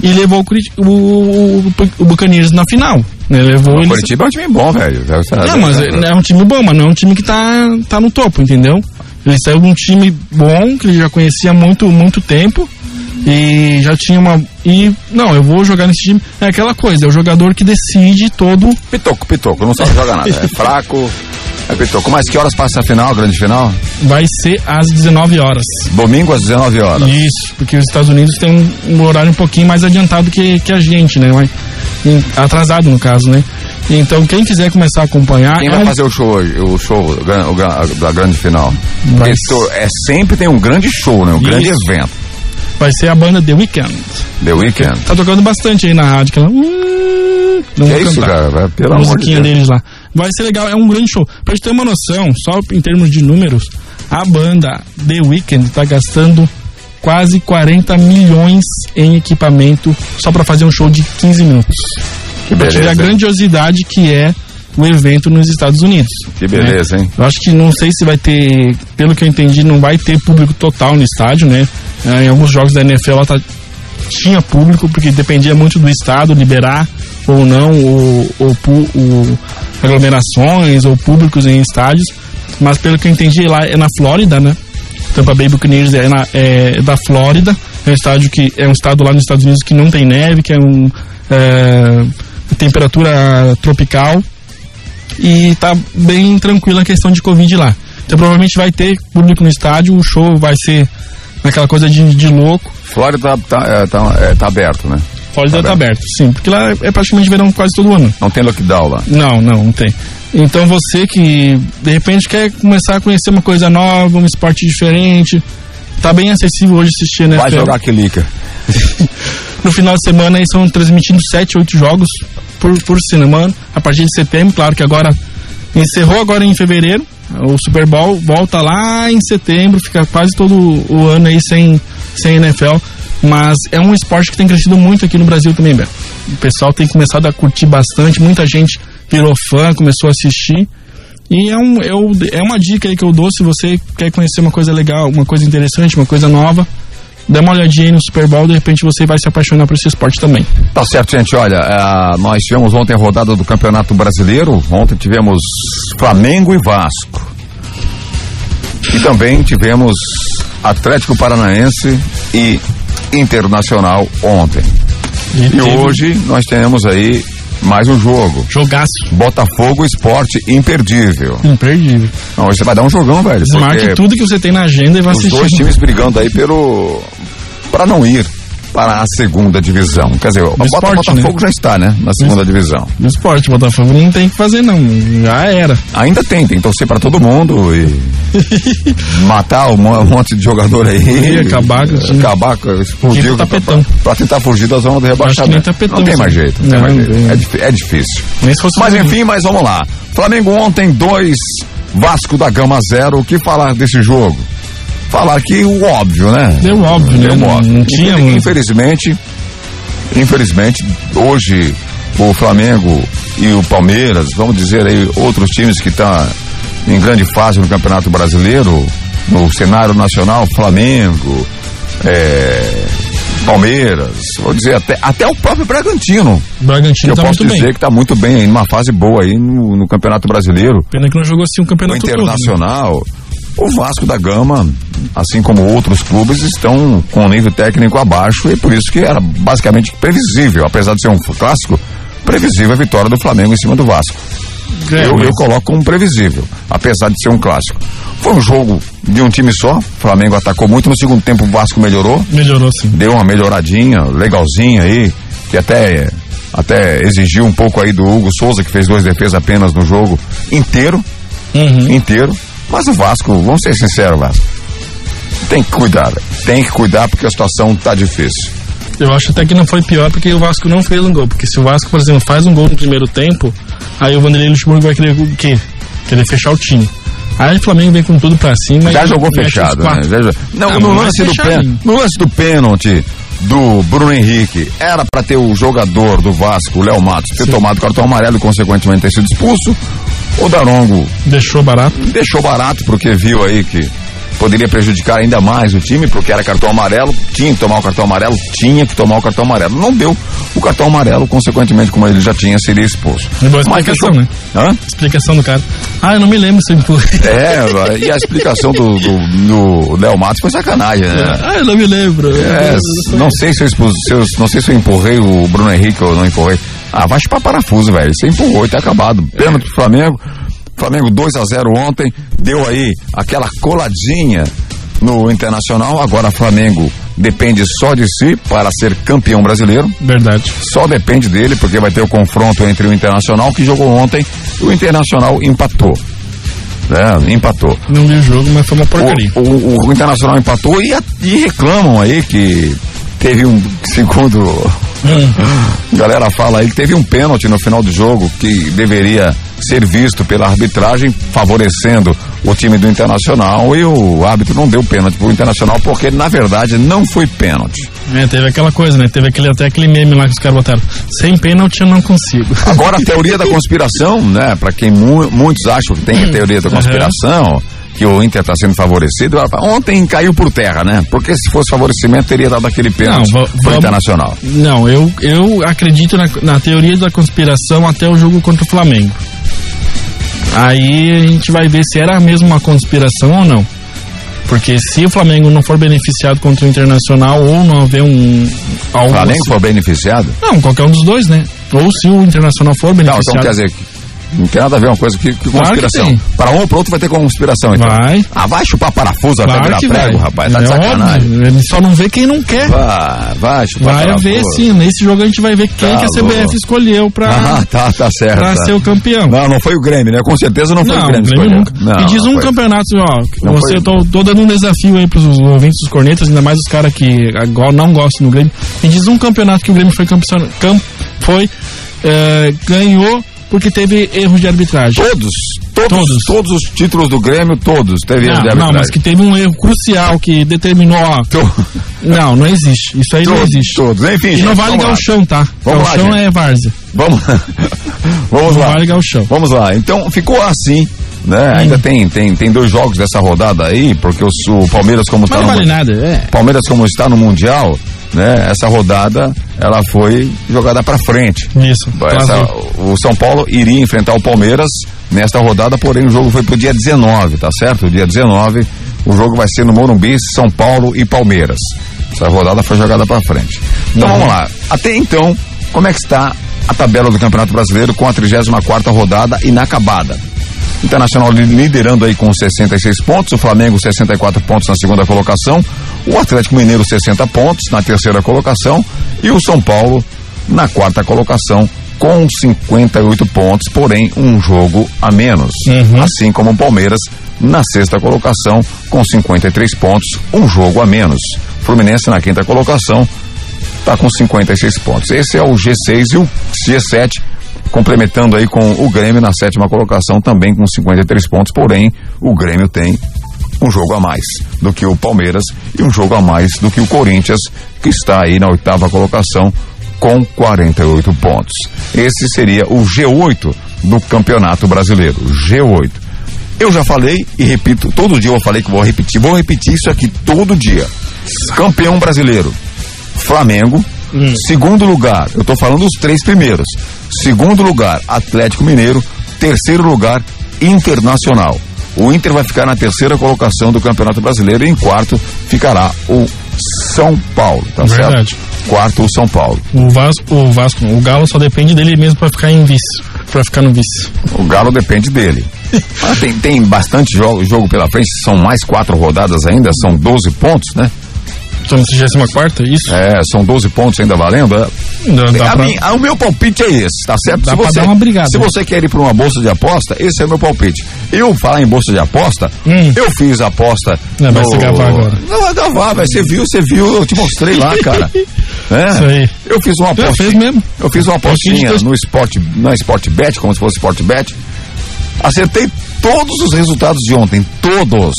e levou o, o, o, o Buccaneers na final. Né? Levou o eles... Curitiba é um time bom, velho. Não, mas é, é um time bom, mas não é um time que tá, tá no topo, entendeu? Ele saiu de um time bom, que ele já conhecia há muito, muito tempo. E já tinha uma. E. Não, eu vou jogar nesse time. É aquela coisa, é o jogador que decide todo. Pitoco, pitoco, não sabe jogar nada. É fraco. É pitoco. Mas que horas passa a final, a grande final? Vai ser às 19 horas. Domingo às 19 horas. Isso, porque os Estados Unidos tem um, um horário um pouquinho mais adiantado que, que a gente, né? Atrasado no caso, né? Então, quem quiser começar a acompanhar. Quem vai é fazer o show hoje? O show da grande final? Vai... é, sempre tem um grande show, né? Um Isso. grande evento. Vai ser a banda The Weeknd. The Weeknd. Tá tocando bastante aí na rádio. Que ela... Não que é isso, cara? Pelo a musiquinha de deles lá. Vai ser legal, é um grande show. Pra gente ter uma noção, só em termos de números, a banda The Weeknd tá gastando quase 40 milhões em equipamento só para fazer um show de 15 minutos. Que beleza. Pra a grandiosidade que é o evento nos Estados Unidos. Que beleza, né? hein? Eu acho que não sei se vai ter, pelo que eu entendi, não vai ter público total no estádio, né? É, em alguns jogos da NFL ela tá, tinha público, porque dependia muito do estado liberar ou não o, o, o, aglomerações ou públicos em estádios. Mas pelo que eu entendi, lá é na Flórida, né? Tampa Bay Buccaneers é, na, é da Flórida, é um estádio que é um estado lá nos Estados Unidos que não tem neve, que é um é, temperatura tropical e tá bem tranquila a questão de Covid lá. Então provavelmente vai ter público no estádio, o show vai ser aquela coisa de, de louco. Flórida tá, tá, é, tá, é, tá aberto, né? Flórida tá, tá aberto. sim, porque lá é praticamente verão quase todo ano. Não tem lockdown lá? Não, não, não tem. Então você que de repente quer começar a conhecer uma coisa nova, um esporte diferente, tá bem acessível hoje assistir, né? Vai jogar que lica. no final de semana aí estão transmitindo 7, 8 jogos por, por semana, a partir de setembro, claro que agora encerrou agora em fevereiro, o Super Bowl volta lá em setembro, fica quase todo o ano aí sem, sem NFL. Mas é um esporte que tem crescido muito aqui no Brasil também, Beto. O pessoal tem começado a curtir bastante, muita gente virou fã, começou a assistir. E é, um, eu, é uma dica aí que eu dou se você quer conhecer uma coisa legal, uma coisa interessante, uma coisa nova. Dá uma olhadinha aí no Super Bowl, de repente você vai se apaixonar por esse esporte também. Tá certo, gente. Olha, uh, nós tivemos ontem a rodada do Campeonato Brasileiro. Ontem tivemos Flamengo e Vasco. E também tivemos Atlético Paranaense e Internacional ontem. E, e hoje nós temos aí mais um jogo. Jogaço. Botafogo Esporte imperdível. Imperdível. Não, hoje você vai dar um jogão, velho. Desmarque tudo que você tem na agenda e vai os assistir. Os dois times brigando aí pelo. para não ir para a segunda divisão. Quer dizer, o esporte, Botafogo né? já está, né? Na segunda divisão. No esporte, Botafogo não tem que fazer, não. Já era. Ainda tem, tem que torcer para todo mundo e matar um monte de jogador aí. E acabar com o. Acabar explodir para tentar fugir da zona do rebaixamento. não tem mais jeito, não, não tem mais jeito. É, é, difícil. Mas enfim, mas vamos lá. Flamengo ontem, dois, Vasco da Gama zero. O que falar desse jogo? Falar que o óbvio, né? Deu óbvio, Deu né? Óbvio. Não, não tinha Infelizmente, infelizmente, hoje o Flamengo e o Palmeiras, vamos dizer aí, outros times que estão tá em grande fase no Campeonato Brasileiro, no cenário nacional, Flamengo, é, Palmeiras, vou dizer, até, até o próprio Bragantino. Bragantino que eu tá posso dizer bem. que está muito bem, em uma fase boa aí no, no Campeonato Brasileiro. Pena que não jogou assim um campeonato o Internacional. Todo, né? O Vasco da Gama, assim como outros clubes, estão com um nível técnico abaixo e por isso que era basicamente previsível, apesar de ser um clássico, previsível a vitória do Flamengo em cima do Vasco. Eu, eu coloco como previsível, apesar de ser um clássico. Foi um jogo de um time só, o Flamengo atacou muito, no segundo tempo o Vasco melhorou. Melhorou sim. Deu uma melhoradinha, legalzinha aí, que até, até exigiu um pouco aí do Hugo Souza, que fez duas defesas apenas no jogo inteiro. Uhum. Inteiro. Mas o Vasco, vamos ser sinceros, Vasco. Tem que cuidar, tem que cuidar porque a situação tá difícil. Eu acho até que não foi pior porque o Vasco não fez um gol. Porque se o Vasco, por exemplo, faz um gol no primeiro tempo, aí o Vanderlei Luxemburgo vai querer o quê? Querer fechar o time. Aí o Flamengo vem com tudo pra cima. Já jogou fechado, né? Já Não, Ah, no, lance do fechadinho. pênalti, no lance do pênalti do Bruno Henrique, era pra ter o jogador do Vasco, o Léo Matos, ter tomado cartão amarelo e consequentemente ter sido expulso. O Darongo Deixou barato. deixou barato porque viu aí que poderia prejudicar ainda mais o time, porque era cartão amarelo, tinha que tomar o cartão amarelo, tinha que tomar o cartão amarelo. Não deu o cartão amarelo, consequentemente, como ele já tinha, seria expulso. E boa Mas explicação, fechou. né? Hã? Explicação do cara. Ah, eu não me lembro se eu empurrei. É, e a explicação do, do, do Léo Matos foi sacanagem, né? Ah, eu não me lembro. É, não sei se eu, expus, se eu- não sei se eu empurrei o Bruno Henrique ou não empurrei. Ah, vai chupar parafuso, velho. Você empurrou e tá acabado. Pênalti pro Flamengo. Flamengo 2 a 0 ontem. Deu aí aquela coladinha no Internacional. Agora Flamengo depende só de si para ser campeão brasileiro. Verdade. Só depende dele, porque vai ter o confronto entre o Internacional, que jogou ontem, e o Internacional empatou. Né? Empatou. Não vi o jogo, mas foi uma porcaria. O, o- o Internacional empatou e, e reclamam aí que teve um, segundo a galera fala aí, que teve um pênalti no final do jogo que deveria ser visto pela arbitragem, favorecendo o time do Internacional e o árbitro não deu pênalti pro Internacional porque na verdade não foi pênalti. É, teve aquela coisa, né? Teve aquele, até aquele meme lá que os caras botaram. Sem pênalti eu não consigo. Agora a teoria da conspiração, né? Para quem mu- muitos acham que tem a teoria da conspiração, que o Inter está sendo favorecido, ontem caiu por terra, né? Porque se fosse favorecimento teria dado aquele pênalti Não, pro vamos- Internacional. Não, eu, eu acredito na, na teoria da conspiração até o jogo contra o Flamengo. Aí a gente vai ver se era mesmo uma conspiração ou não. Porque se o Flamengo não for beneficiado contra o Internacional ou não haver um. O Algo Flamengo assim- foi beneficiado? Não, qualquer um dos dois, né? Ou se o Internacional for Não, beneficiado. então quer dizer, não tem nada a ver uma coisa que, que Claro que conspiração. tem. Para um ou para outro vai ter conspiração, então. Vai. Ah, vai chupar parafuso até Claro virar que prego, vai. rapaz. Tá de é sacanagem. óbvio, ele só não vê quem não quer. Vai, vai chupar Vai parafuso. ver sim, nesse jogo a gente vai ver quem Tá que a CBF louco. escolheu pra, Ah, tá, tá certo. pra tá. ser o campeão. Não, não foi o Grêmio, né? Com certeza não foi Não, o Grêmio. Grêmio nunca. Não, Me diz um foi. campeonato, ó. Não você, foi. eu tô, tô dando um desafio aí pros ouvintes dos cornetas, ainda mais os caras que não gostam do Grêmio. Me diz um campeonato que o Grêmio foi campeão, cam, foi, eh, ganhou porque teve erros de arbitragem. Todos, todos, Todos. todos, os títulos do Grêmio, todos, teve erro de Não, não, arbitragem. mas que teve um erro crucial que determinou, ó. Não, não existe. Isso aí não todos, existe. todos. Enfim, E gente, não vale lá. galchão, tá? Vamos lá, galchão gente. é várzea. Vamos, vamos Não lá. vale galchão. Vamos lá. Então ficou assim, né? Ainda tem, tem, tem dois jogos dessa rodada aí, porque o, o Palmeiras como está não no vale nada, é. Palmeiras como está no mundial, né? Essa rodada ela foi jogada para frente. Isso. Essa- o São Paulo iria enfrentar o Palmeiras nesta rodada, porém o jogo foi pro dia 19, tá certo? O dia 19, o jogo vai ser no Morumbi, São Paulo e Palmeiras. Essa rodada foi jogada para frente. Então vamos lá. Até então, como é que está a tabela do Campeonato Brasileiro com a 34ª rodada inacabada? Internacional li- liderando aí com 66 pontos, o Flamengo 64 pontos na segunda colocação, o Atlético Mineiro 60 pontos na terceira colocação e o São Paulo na quarta colocação com 58 pontos, porém um jogo a menos. Uhum. Assim como o Palmeiras na sexta colocação com 53 pontos, um jogo a menos. Fluminense na quinta colocação está com 56 pontos. Esse é o G6 e o G7 complementando aí com o Grêmio na sétima colocação também com 53 pontos, porém o Grêmio tem um jogo a mais do que o Palmeiras e um jogo a mais do que o Corinthians, que está aí na oitava colocação com 48 pontos. Esse seria o G8 do Campeonato Brasileiro, G8. Eu já falei e repito, todo dia eu falei que vou repetir, vou repetir isso aqui todo dia. Campeão brasileiro, Flamengo. Segundo lugar, eu tô falando os três primeiros. Segundo lugar, Atlético Mineiro. Terceiro lugar, Internacional. O Inter vai ficar na terceira colocação do Campeonato Brasileiro e em quarto ficará o São Paulo, tá Verdade. certo? Quarto o São Paulo. O Vasco, o Vasco, o Galo só depende dele mesmo pra ficar em vice, Pra ficar no vice. O Galo depende dele. Ah, tem, tem bastante jogo, jogo pela frente, são mais quatro rodadas ainda, são 12 pontos, né? Estamos na 64 isso? É, são 12 pontos ainda valendo. é? Dá, dá A pra- minha- a- o meu palpite é esse, tá certo? Dá pra dar uma brigada. Se você quer ir para uma bolsa de aposta, esse é o meu palpite. Eu falar em bolsa de aposta, Hum. eu fiz a aposta. Não, vai se gabar agora. Não vai gavar, vai. Você viu, você viu, eu te mostrei lá, cara. É, Isso aí. Eu fiz uma aposta. fez mesmo. Eu fiz uma Eu apostinha no Sport, na Sport Bet, como se fosse Sport Bet. Acertei todos os resultados de ontem, todos.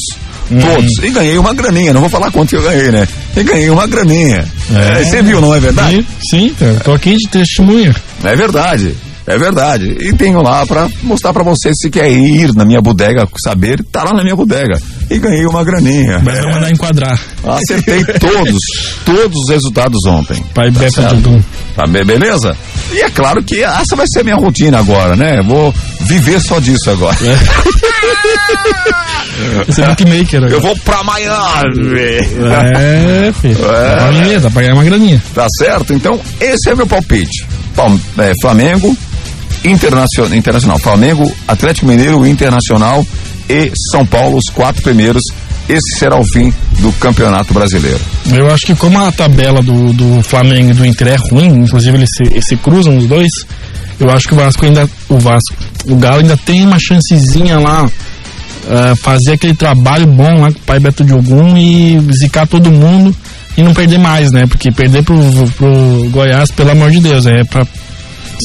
Todos. E ganhei uma graninha, não vou falar quanto que eu ganhei, né? E ganhei uma graninha. É, Você viu, não é verdade? Sim, sim, tô aqui de testemunha. É verdade. É verdade. E tenho lá pra mostrar pra você se quer ir na minha bodega saber, tá lá na minha bodega. E ganhei uma graninha. Mas não mandar enquadrar. Acertei todos, todos os resultados ontem. Pai Tá Beto? Dudum. Tá be- beleza? E é claro que essa vai ser a minha rotina agora, né? Vou viver só disso agora. Você é bookmaker Eu agora. vou pra Miami. É, filho. É. Dá graninha, dá pra ganhar uma graninha. Tá certo? Então, esse é meu palpite. É, Flamengo, Internacional, Internacional. Flamengo, Atlético Mineiro, Internacional e São Paulo, os quatro primeiros. Esse será o fim do Campeonato Brasileiro. Eu acho que como a tabela do, do Flamengo e do Inter é ruim, inclusive eles se, se cruzam os dois, eu acho que o Vasco ainda. O Vasco. O Galo ainda tem uma chancezinha lá. ah, fazer aquele trabalho bom lá com o pai Beto Diogum e zicar todo mundo e não perder mais, né? Porque perder pro, pro Goiás, pelo amor de Deus, é pra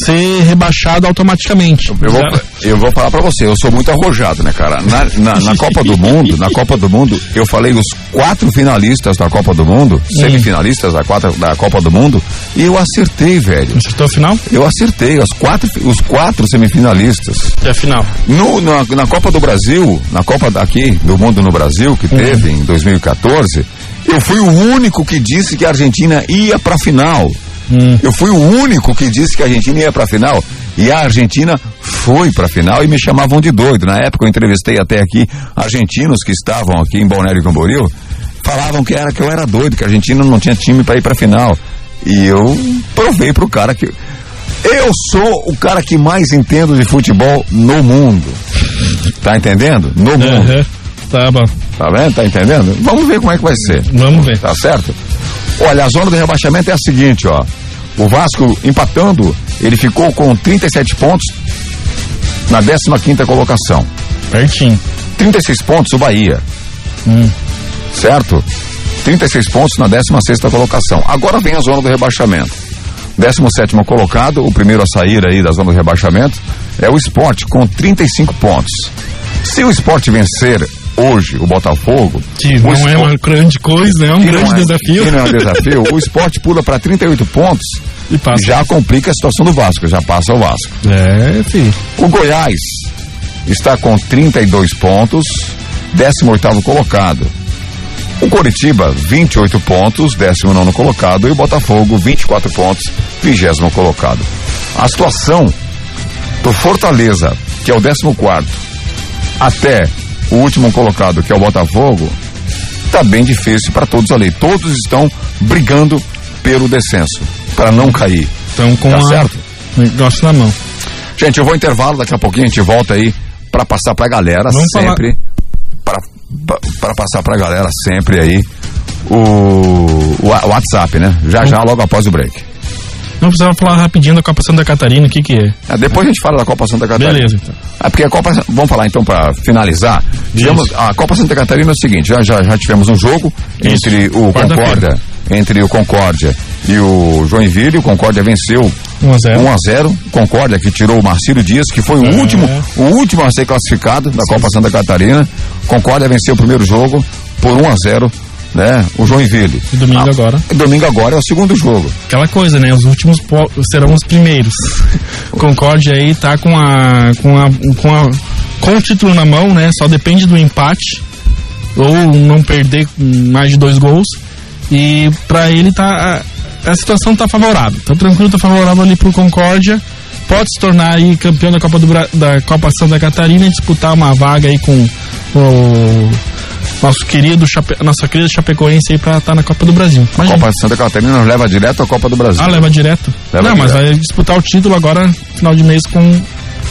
ser rebaixado automaticamente. Eu vou, eu vou falar pra você, eu sou muito arrojado, né, cara? Na, na, na Copa do Mundo, na Copa do Mundo, eu falei os quatro finalistas da Copa do Mundo, semifinalistas da, quatro, da Copa do Mundo, e eu acertei, velho. Acertou a final? Eu acertei, os quatro, os quatro semifinalistas. É a final. No, na, na Copa do Brasil, na Copa daqui do Mundo no Brasil, que teve em 2014, eu fui o único que disse que a Argentina ia pra final. Eu fui o único que disse que a Argentina ia pra final. E a Argentina foi pra final e me chamavam de doido. Na época eu entrevistei até aqui argentinos que estavam aqui em Balneário Camboriú, falavam que era que eu era doido, que a Argentina não tinha time pra ir pra final. E eu provei pro cara que eu sou o cara que mais entendo de futebol no mundo. Tá entendendo? No mundo. Aham. Tá bom. Tá vendo? Tá entendendo? Vamos ver como é que vai ser. Vamos ver. Tá certo? Olha, a zona do rebaixamento é a seguinte, ó. O Vasco empatando, ele ficou com 37 pontos na 15ª colocação. Pertinho. 36 pontos o Bahia. Certo? 36 pontos na 16ª colocação. Agora vem a zona do rebaixamento. 17º colocado, o primeiro a sair aí da zona do rebaixamento, é o Sport com 35 pontos. Se o Sport vencer hoje o Botafogo, Que não é Sport- uma grande coisa, né? É um grande é- desafio. que não é um desafio. o Sport pula para 38 pontos E passa. já complica a situação do Vasco, já passa o Vasco. É, filho. O Goiás está com 32 pontos, 18º colocado. O Coritiba, 28 pontos, 19º colocado. E o Botafogo, 24 pontos, 20 colocado. A situação do Fortaleza, que é o 14º, até o último colocado, que é o Botafogo, tá bem difícil para todos ali. Todos estão brigando pelo descenso, para não cair. Então com Tá a... certo? negócio na mão. Gente, eu vou intervalo, daqui a pouquinho a gente volta aí para passar pra galera Vamos sempre para para passar pra galera sempre aí o, o wa- WhatsApp, né? Já já logo após o break. Não precisava falar rapidinho da Copa Santa Catarina, o que que é? Ah, depois a gente fala da Copa Santa Catarina. Beleza, então. Ah, porque a Copa, vamos falar então para finalizar. Tivemos, a Copa Santa Catarina é o seguinte, já, já, já tivemos um jogo Isso. entre o. Concórdia, entre o Concórdia e o Joinville, o Concórdia venceu 1 a 0. 1 a 0 Concórdia que tirou o Marcílio Dias, que foi o É. último, o último a ser classificado da Copa Santa Catarina. Concórdia venceu o primeiro jogo por 1 a 0 né? O Joinville. E domingo agora. Domingo agora é o segundo jogo. Aquela coisa, né? Os últimos serão os primeiros. Concórdia aí tá com a, com a com a com o título na mão, né? Só depende do empate ou não perder mais de dois gols. E pra ele tá a, a situação tá favorável. Tá tranquilo, tá favorável ali pro Concórdia. Pode se tornar aí campeão da Copa do da Copa Santa Catarina e disputar uma vaga aí com o nosso querido Chape, nossa querida Chapecoense aí pra estar na Copa do Brasil. A. Copa Santa Catarina nos leva direto à Copa do Brasil. Ah, leva direto? Leva não, mas direto. vai disputar o título agora, final de mês, com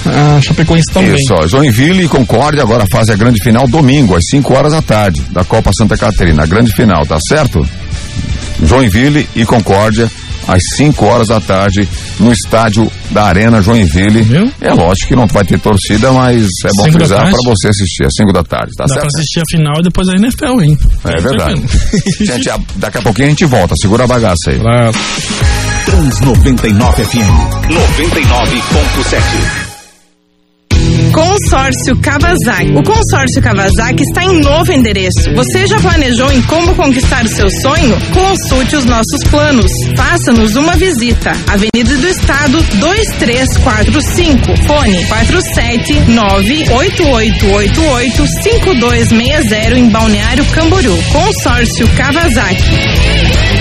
a Chapecoense também. Isso, Joinville e Concórdia agora fazem a grande final domingo, às 5 horas da tarde, da Copa Santa Catarina. A grande final, tá certo? Joinville e Concórdia, às 5 horas da tarde, no estádio da Arena Joinville. Viu? É lógico que não vai ter torcida, mas é bom Cinco frisar para você assistir, às 5 da tarde, tá Dá pra certo? assistir a final e depois a NFL, hein? É verdade. Gente, a- daqui a pouquinho a gente volta, segura a bagaça aí. Pra- Trans 99 FM 99.7. Consórcio Kawasaki. O Consórcio Kawasaki está em novo endereço. Você já planejou em como conquistar o seu sonho? Consulte os nossos planos. Faça-nos uma visita. Avenida do Estado 2345. Fone 47988885260 em Balneário Camboriú. Consórcio Kawasaki.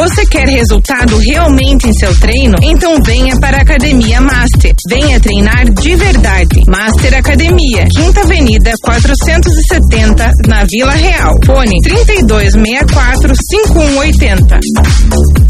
Você quer resultado realmente em seu treino? Então venha para a Academia Master. Venha treinar de verdade. Master Academia, Quinta Avenida 470, na Vila Real. Fone 3264 5180.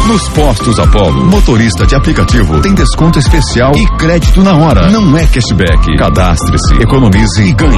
Nos postos Apollo, motorista de aplicativo tem desconto especial e crédito na hora. Não é cashback. Cadastre-se, economize e ganhe.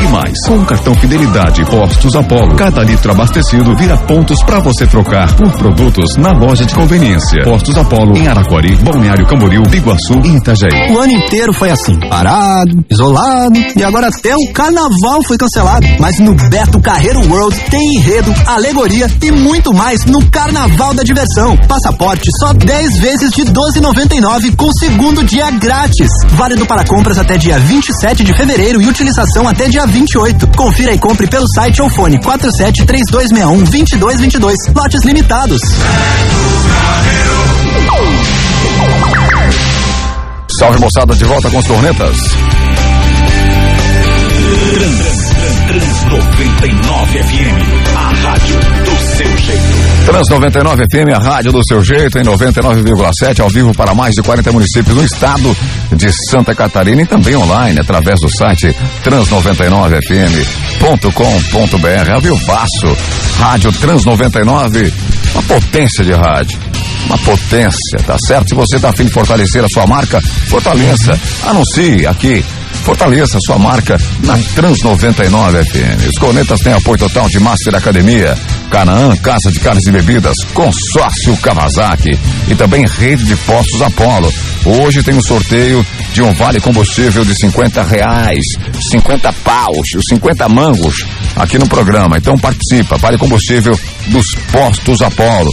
E mais, com o cartão Fidelidade Postos Apollo, cada litro abastecido vira pontos para você trocar por produtos na loja de conveniência. Postos Apollo em Araquari, Balneário Camboriú, Biguaçu e Itajaí. O ano inteiro foi assim, parado, isolado, e agora até o carnaval foi cancelado. Mas no Beto Carreiro World tem enredo, alegoria e muito mais no Carnaval da Diversão. Passaporte só 10 vezes de 12,99 com segundo dia grátis. Válido para compras até dia 27 de fevereiro e utilização até dia 28. Confira e compre pelo site ou fone 47 3261 2222. Lotes limitados. Salve moçada, de volta com os cornetas. Trans 99 FM, a rádio. Trans 99 FM, a rádio do seu jeito, em 99,7, ao vivo para mais de 40 municípios no estado de Santa Catarina e também online através do site trans99fm.com.br. Ao vivaço, rádio Trans 99, uma potência de rádio. Uma potência, tá certo? Se você tá afim de fortalecer a sua marca, fortaleça. Anuncie aqui. Fortaleça sua marca na Trans 99 FM. Os cornetas têm apoio total de Master Academia, Canaã, Casa de Carnes e Bebidas, Consórcio Kawasaki e também Rede de Postos Apolo. Hoje tem um sorteio de um vale combustível de 50 reais, 50 paus, 50 mangos aqui no programa. Então participa, vale combustível dos Postos Apolo.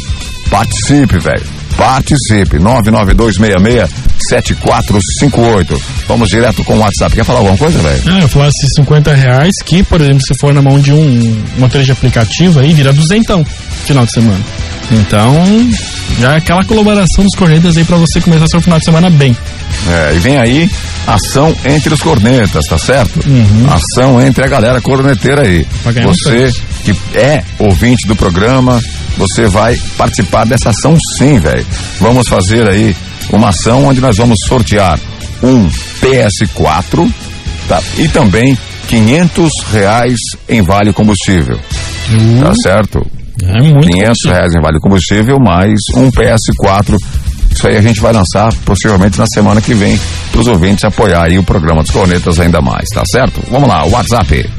Participe, velho. Participe. 992667458. Vamos direto com o WhatsApp. Quer falar alguma coisa, velho? Eu falasse 50 reais, que, por exemplo, se for na mão de um motorista de aplicativo, aí vira duzentão final de semana. Então, já é aquela colaboração dos cornetas aí pra você começar seu final de semana bem. É, e vem aí ação entre os cornetas, tá certo? Ação entre a galera corneteira aí. Você que é ouvinte do programa, você vai participar dessa ação sim, velho. Vamos fazer aí uma ação onde nós vamos sortear um PS4 tá? e também 500 reais em vale combustível. Tá certo? É muito 500 combustível. reais em vale combustível mais um PS4. Isso aí a gente vai lançar possivelmente na semana que vem para os ouvintes apoiar aí o programa dos cornetas ainda mais, tá certo? Vamos lá, WhatsApp.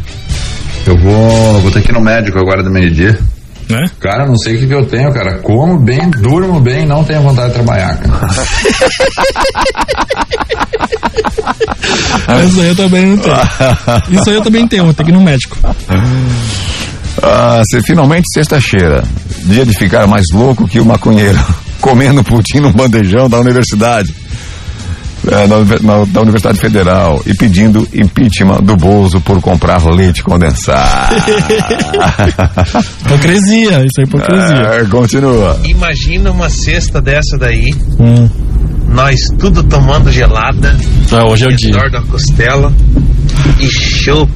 Eu vou, vou ter que ir no médico agora do meio-dia. Né? Cara, não sei o que, que eu tenho, cara. Como bem, durmo bem, não tenho vontade de trabalhar, cara. Isso aí eu também não tenho. Isso aí eu também tenho, vou ter que ir no médico. Ah, se finalmente sexta-feira, dia de ficar mais louco que o maconheiro, comendo pudim no bandejão da universidade. É, na, da Universidade Federal e pedindo impeachment do Bozo por comprar leite condensado. Hipocrisia, isso é hipocrisia. É, continua. Imagina uma cesta dessa daí, Hum. nós tudo tomando gelada, Ah, hoje é o dia. redor da costela, e chope,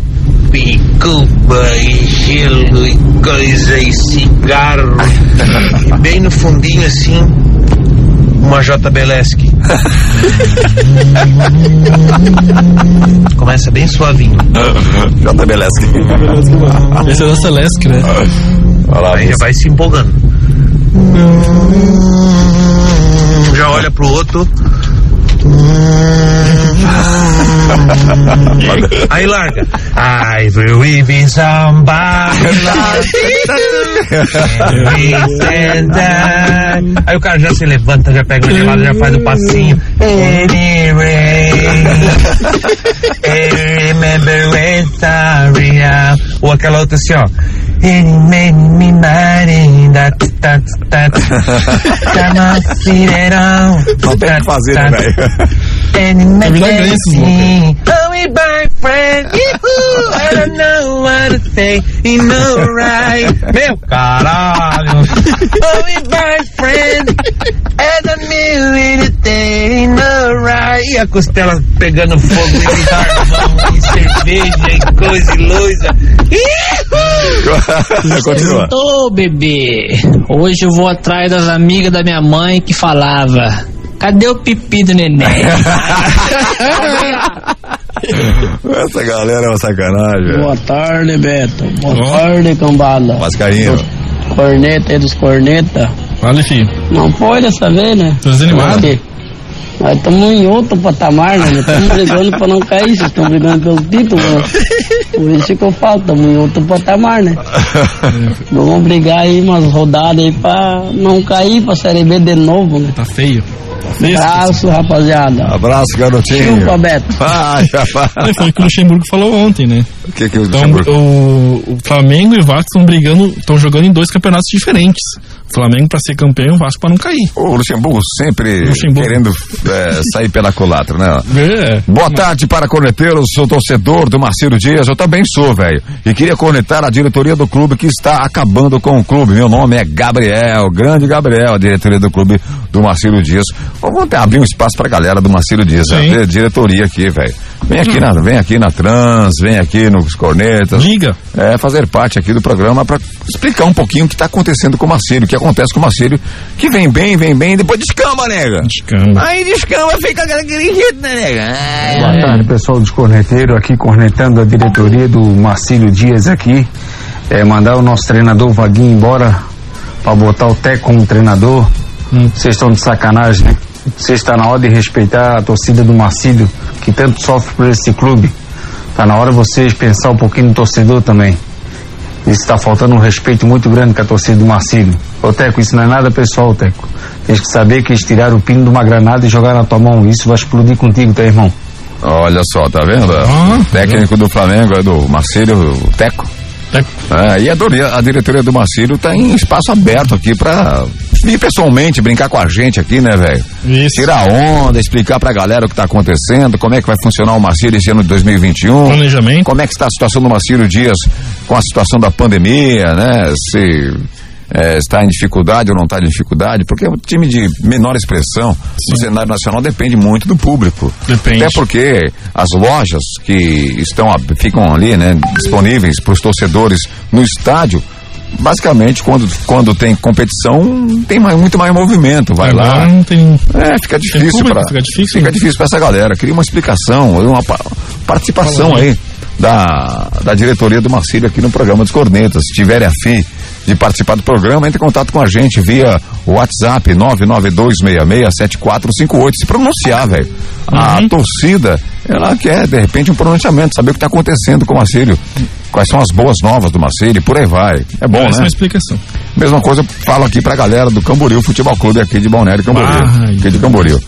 e cuba, e gelo, e coisa, e cigarro, e bem no fundinho assim, uma JBLESC. Começa bem suavinho. JBLesque. Esse é da Celeste, né? Olha lá, Aí já vai se empolgando. Já olha pro outro. Aí larga. I will be somebody Aí o cara já se levanta, já pega o gelado, já faz o passinho. Anyway, remember when. Ou aquela outra assim, ó. Ele made me mighty, that, that, that. Chama Cirerão. Não tem o que fazer, né, velho? Oh, I don't what to say. You know, right? Meu caralho. Oh, we my friend. Day. You know, right? E a costela pegando fogo e carvão e cerveja e coisa e luza. Continua. Ô bebê, hoje eu vou atrás das amigas da minha mãe que falava. Cadê o pipi do neném? Essa galera é uma sacanagem. Boa tarde, Beto. Boa tarde, cambada. Mascarinho. Corneta aí dos corneta. Fala, filho. Não foi dessa vez, né? Tô desanimado. Nós estamos em outro patamar, né? Estamos brigando pra não cair, vocês estão brigando pelo título. Né? Por isso que eu falo, estamos em outro patamar, né? Vamos brigar aí umas rodadas aí pra não cair pra Série B de novo, né? Tá feio. Abraço, rapaziada. Abraço, garotinho. Chupa, Beto. Ai, rapaz. É, foi o que o Luxemburgo falou ontem, né? O que que o Então, Luxemburgo... o, o Flamengo e o Vasco estão brigando, estão jogando em dois campeonatos diferentes. O Flamengo pra ser campeão e o Vasco pra não cair. O Luxemburgo sempre Luxemburgo. querendo é, sair pela culatra, né? É. Boa tarde para corneteiros, sou torcedor do Marcelo Dias, eu também sou, velho. E queria cornetar a diretoria do clube que está acabando com o clube. Meu nome é Gabriel, grande Gabriel, a diretoria do clube do Marcelo Dias. Vamos abrir um espaço pra galera do Marcelo Dias, a diretoria aqui, velho. Vem aqui na, vem aqui na Trans, vem aqui nos cornetas. Liga. É, fazer parte aqui do programa para explicar um pouquinho o que está acontecendo com o Marcelo, o que acontece com o Marcelo, que vem bem, vem bem, depois descamba, nega. Descamba. Aí descamba, fica aquele jeito, né, nega? É. Boa tarde, pessoal dos corneteiros, aqui cornetando a diretoria do Marcílio Dias aqui. É, mandar o nosso treinador Vaguinho embora para botar o Teco como treinador. Vocês estão de sacanagem, né? Vocês está na hora de respeitar a torcida do Marcílio, que tanto sofre por esse clube. Tá na hora de vocês pensar um pouquinho no torcedor também. Isso está faltando um respeito muito grande com a torcida do Marcílio. Ô Teco, isso não é nada pessoal, Teco. Tens que saber que eles tiraram o pino de uma granada e jogaram na tua mão. Isso vai explodir contigo, tá, irmão? Olha só, tá vendo? Ah, o técnico do Flamengo é do Marcelo, o Teco. Teco. É, e a, a diretoria do Marcelo tá em espaço aberto aqui pra vir pessoalmente, brincar com a gente aqui, né, velho? Isso. Tirar onda, explicar pra galera o que tá acontecendo, como é que vai funcionar o Marcelo esse ano de 2021. Planejamento. Como é que está a situação do Marcelo Dias com a situação da pandemia, né? Se é, está em dificuldade ou não está em dificuldade, porque o time de menor expressão no cenário nacional depende muito do público. Depende. Até porque as lojas que estão ficam ali, né, disponíveis para os torcedores no estádio, basicamente quando, quando tem competição tem mais- muito mais movimento, vai Agora lá. não tem. É, fica difícil para fica difícil, fica né? difícil para essa galera. Queria uma explicação, uma pa- participação aí da, da diretoria do Marcílio aqui no programa dos Cornetas. Se tiverem afim de participar do programa, entre em contato com a gente via WhatsApp 992667458. Se pronunciar, velho. A Uhum. torcida, ela quer, de repente, um pronunciamento, saber o que está acontecendo com o Marcílio. Quais são as boas novas do Marcílio e por aí vai. É bom, é né? uma explicação. Mesma coisa eu falo aqui pra galera do Camboriú Futebol Clube aqui de Balneário Camboriú. Ah, aqui de Camboriú.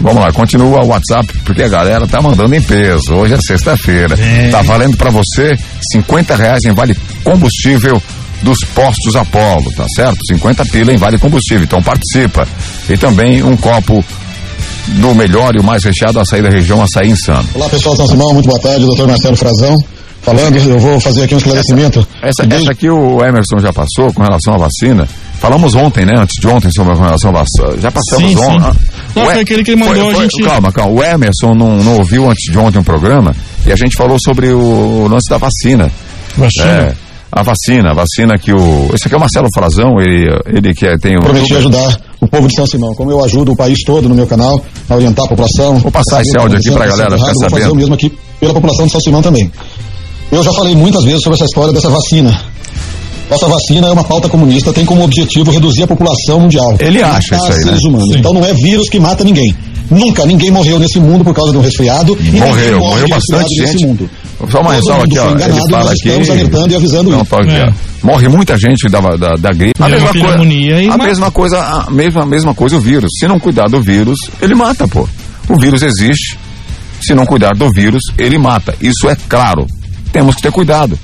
Vamos lá, continua o WhatsApp, porque a galera tá mandando em peso. Hoje é sexta-feira. É. Tá valendo pra você 50 reais em vale combustível dos postos Apolo, tá certo? 50 pila em vale combustível. Então participa. E também um copo do melhor e o mais recheado açaí da região, açaí insano. Olá pessoal, São Simão, muito boa tarde, doutor Marcelo Frazão. Falando, eu vou fazer aqui um esclarecimento. Essa, essa aqui o Emerson já passou com relação à vacina. Falamos ontem, né? Antes de ontem sobre com relação à vacina. Já passamos Sim, sim. ontem. Ah, Não, o foi aquele que ele mandou foi- a foi- gente- Calma, calma. O Emerson não, não ouviu antes de ontem um programa e a gente falou sobre o lance da vacina. Vacina. É, a vacina, a vacina que o. Esse aqui é o Marcelo Frazão, ele, ele que é- tem o. Prometi ajudar o povo de São Simão, como eu ajudo o país todo no meu canal, a orientar a população. Vou passar esse áudio aqui pra galera ficar Vou fazer sabendo. o mesmo aqui pela população de São Simão também. Eu já falei muitas vezes sobre essa história dessa vacina. Essa vacina é uma pauta comunista, tem como objetivo reduzir a população mundial. Ele acha isso aí, seres né? humanos. Sim. Então não é vírus que mata ninguém. Nunca ninguém morreu nesse mundo por causa de um resfriado. Morreu, morreu bastante gente. mundo. Só uma ressalva aqui, ó. enganado Ele fala nós aqui. estamos alertando e avisando Não, isso. É. ó. Morre muita gente da, da, da gripe. A mesma, coisa, a mata. mesma coisa, a mesma, mesma coisa o vírus. Se não cuidar do vírus, ele mata, pô. O vírus existe. Se não cuidar do vírus, ele mata. Isso é claro. Temos que ter cuidado.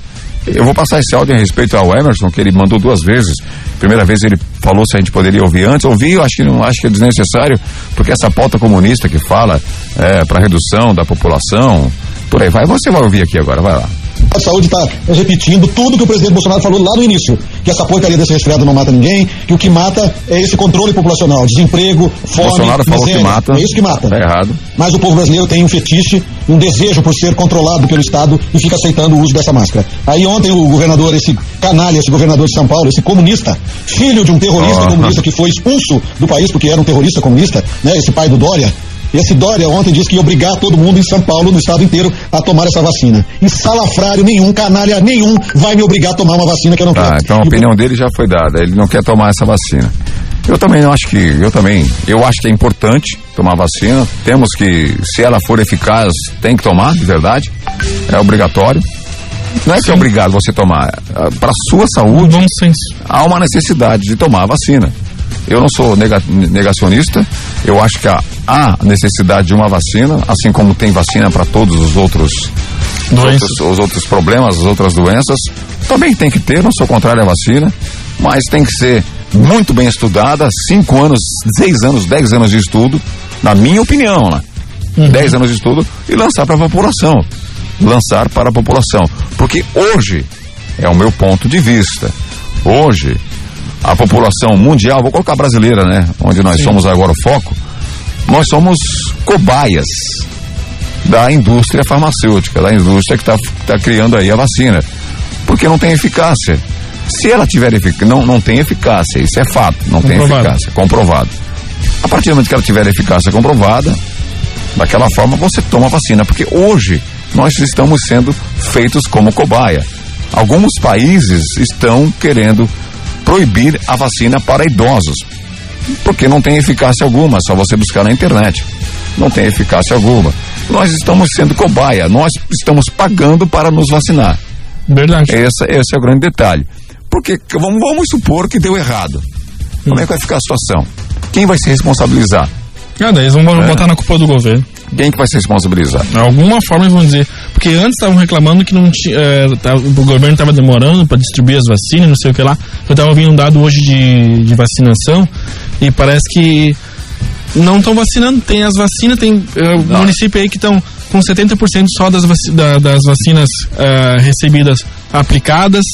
Eu vou passar esse áudio a respeito ao Emerson, que ele mandou duas vezes. Primeira vez ele falou se a gente poderia ouvir antes. Ouvi, eu acho que não acho que é desnecessário, porque essa pauta comunista que fala é, para redução da população, por aí vai. Você vai ouvir aqui agora, vai lá. A saúde está repetindo tudo que o presidente Bolsonaro falou lá no início. Que essa porcaria desse resfriado não mata ninguém, que o que mata é esse controle populacional, desemprego, fome, Bolsonaro falou miséria. que mata. É isso que mata. Tá errado. Mas o povo brasileiro tem um fetiche, um desejo por ser controlado pelo Estado e fica aceitando o uso dessa máscara. Aí ontem o governador, esse canalha, esse governador de São Paulo, esse comunista, filho de um terrorista Ah. comunista que foi expulso do país porque era um terrorista comunista, né? Esse pai do Dória. Esse Dória ontem disse que ia obrigar todo mundo em São Paulo, no estado inteiro, a tomar essa vacina. E salafrário nenhum, canalha nenhum, vai me obrigar a tomar uma vacina que eu não Tá, quero. então a E o opinião dele já foi dada. Ele não quer tomar essa vacina. Eu também acho que, eu também, eu acho que é importante tomar vacina. Temos que, se ela for eficaz, tem que tomar, de verdade. É obrigatório. Não é que é obrigado você tomar. Para sua saúde, Bom senso. há uma necessidade de tomar a vacina. Eu não sou nega- negacionista, eu acho que há, há necessidade de uma vacina, assim como tem vacina para todos os outros, os outros, os outros problemas, as outras doenças. Também tem que ter, não sou contrário à vacina, mas tem que ser muito bem estudada, cinco anos, seis anos, dez anos de estudo, na minha opinião, né? Dez anos de estudo e lançar para a população. Lançar para a população. Porque hoje, é o meu ponto de vista, hoje, a população mundial, vou colocar brasileira, né? Onde nós somos agora o foco, nós somos cobaias da indústria farmacêutica, da indústria que está tá criando aí a vacina. Porque não tem eficácia. Se ela tiver eficácia, não, não tem eficácia, isso é fato, não tem Comprovado. eficácia, comprovado. A partir do momento que ela tiver eficácia comprovada, daquela forma você toma a vacina, porque hoje nós estamos sendo feitos como cobaia. Alguns países estão querendo proibir a vacina para idosos, porque não tem eficácia alguma, só você buscar na internet. Não tem eficácia alguma. Nós estamos sendo cobaia, nós estamos pagando para nos vacinar. Verdade. Esse, esse é o grande detalhe. Porque vamos, vamos supor que deu errado. Como é que vai ficar a situação? Quem vai se responsabilizar? Ah, daí eles vão É. botar na culpa do governo. Quem que vai se responsabilizar? De alguma forma eles vão dizer. Porque antes estavam reclamando que não tinha. eh, tava- o governo estava demorando para distribuir as vacinas, não sei o que lá. Eu estava ouvindo um dado hoje de, de vacinação e parece que não estão vacinando. Tem as vacinas, tem eh, município aí que estão com 70% só das, vaci- da- das vacinas eh, recebidas aplicadas.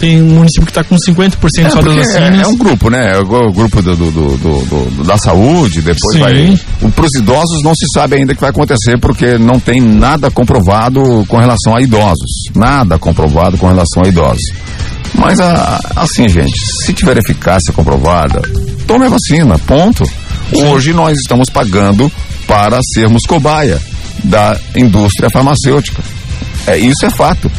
Tem município que está com 50% É, só das vacinas. é, é um grupo, né? É o grupo do, do- do- do- da saúde, depois Sim. vai. Para os idosos não se sabe ainda o que vai acontecer, porque não tem nada comprovado com relação a idosos. Nada comprovado com relação a idosos. Mas a- assim, gente, se tiver eficácia comprovada, tome a vacina, ponto. Hoje nós estamos pagando para sermos cobaia da indústria farmacêutica. É, isso é fato.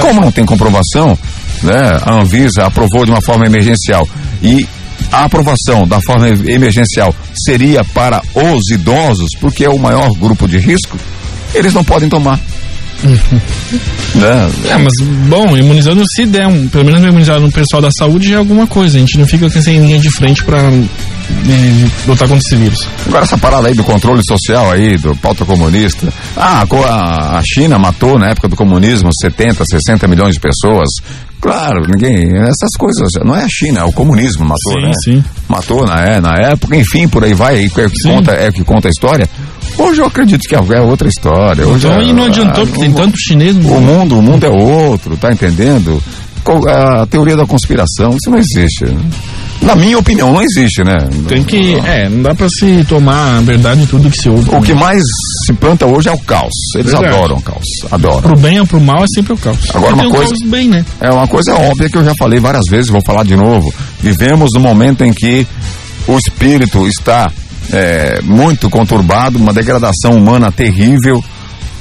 Como não tem comprovação, né, a Anvisa aprovou de uma forma emergencial e a aprovação da forma emergencial seria para os idosos, porque é o maior grupo de risco, eles não podem tomar. né? É, mas bom, imunizando se der, um, pelo menos imunizar no pessoal da saúde já é alguma coisa. A gente não fica sem linha de frente de- de lutar contra esse vírus. Agora essa parada aí do controle social aí, do pauta comunista. Ah, a China matou na época do comunismo 70, 60 milhões de pessoas. Claro, ninguém. Essas coisas. Não é a China, é o comunismo matou, Sim, né? sim. Matou na, é, na época, enfim, por aí vai, é o que conta, é que conta a história. Hoje eu acredito que é outra história. Hoje Então é- aí não adiantou, porque tem tanto chinês no o mundo, o mundo é outro, tá entendendo? A teoria da conspiração, isso não existe. Na minha opinião, não existe, né? Tem que. É, não dá pra se tomar a verdade em tudo que se ouve. O que mais se planta hoje é o caos. Eles Verdade. adoram caos. Adoram. Pro bem ou pro mal é sempre o caos. Agora uma coisa- o caos bem, né? É uma coisa óbvia que eu já falei várias vezes, vou falar de novo. Vivemos num momento em que o espírito está é, muito conturbado, uma degradação humana terrível.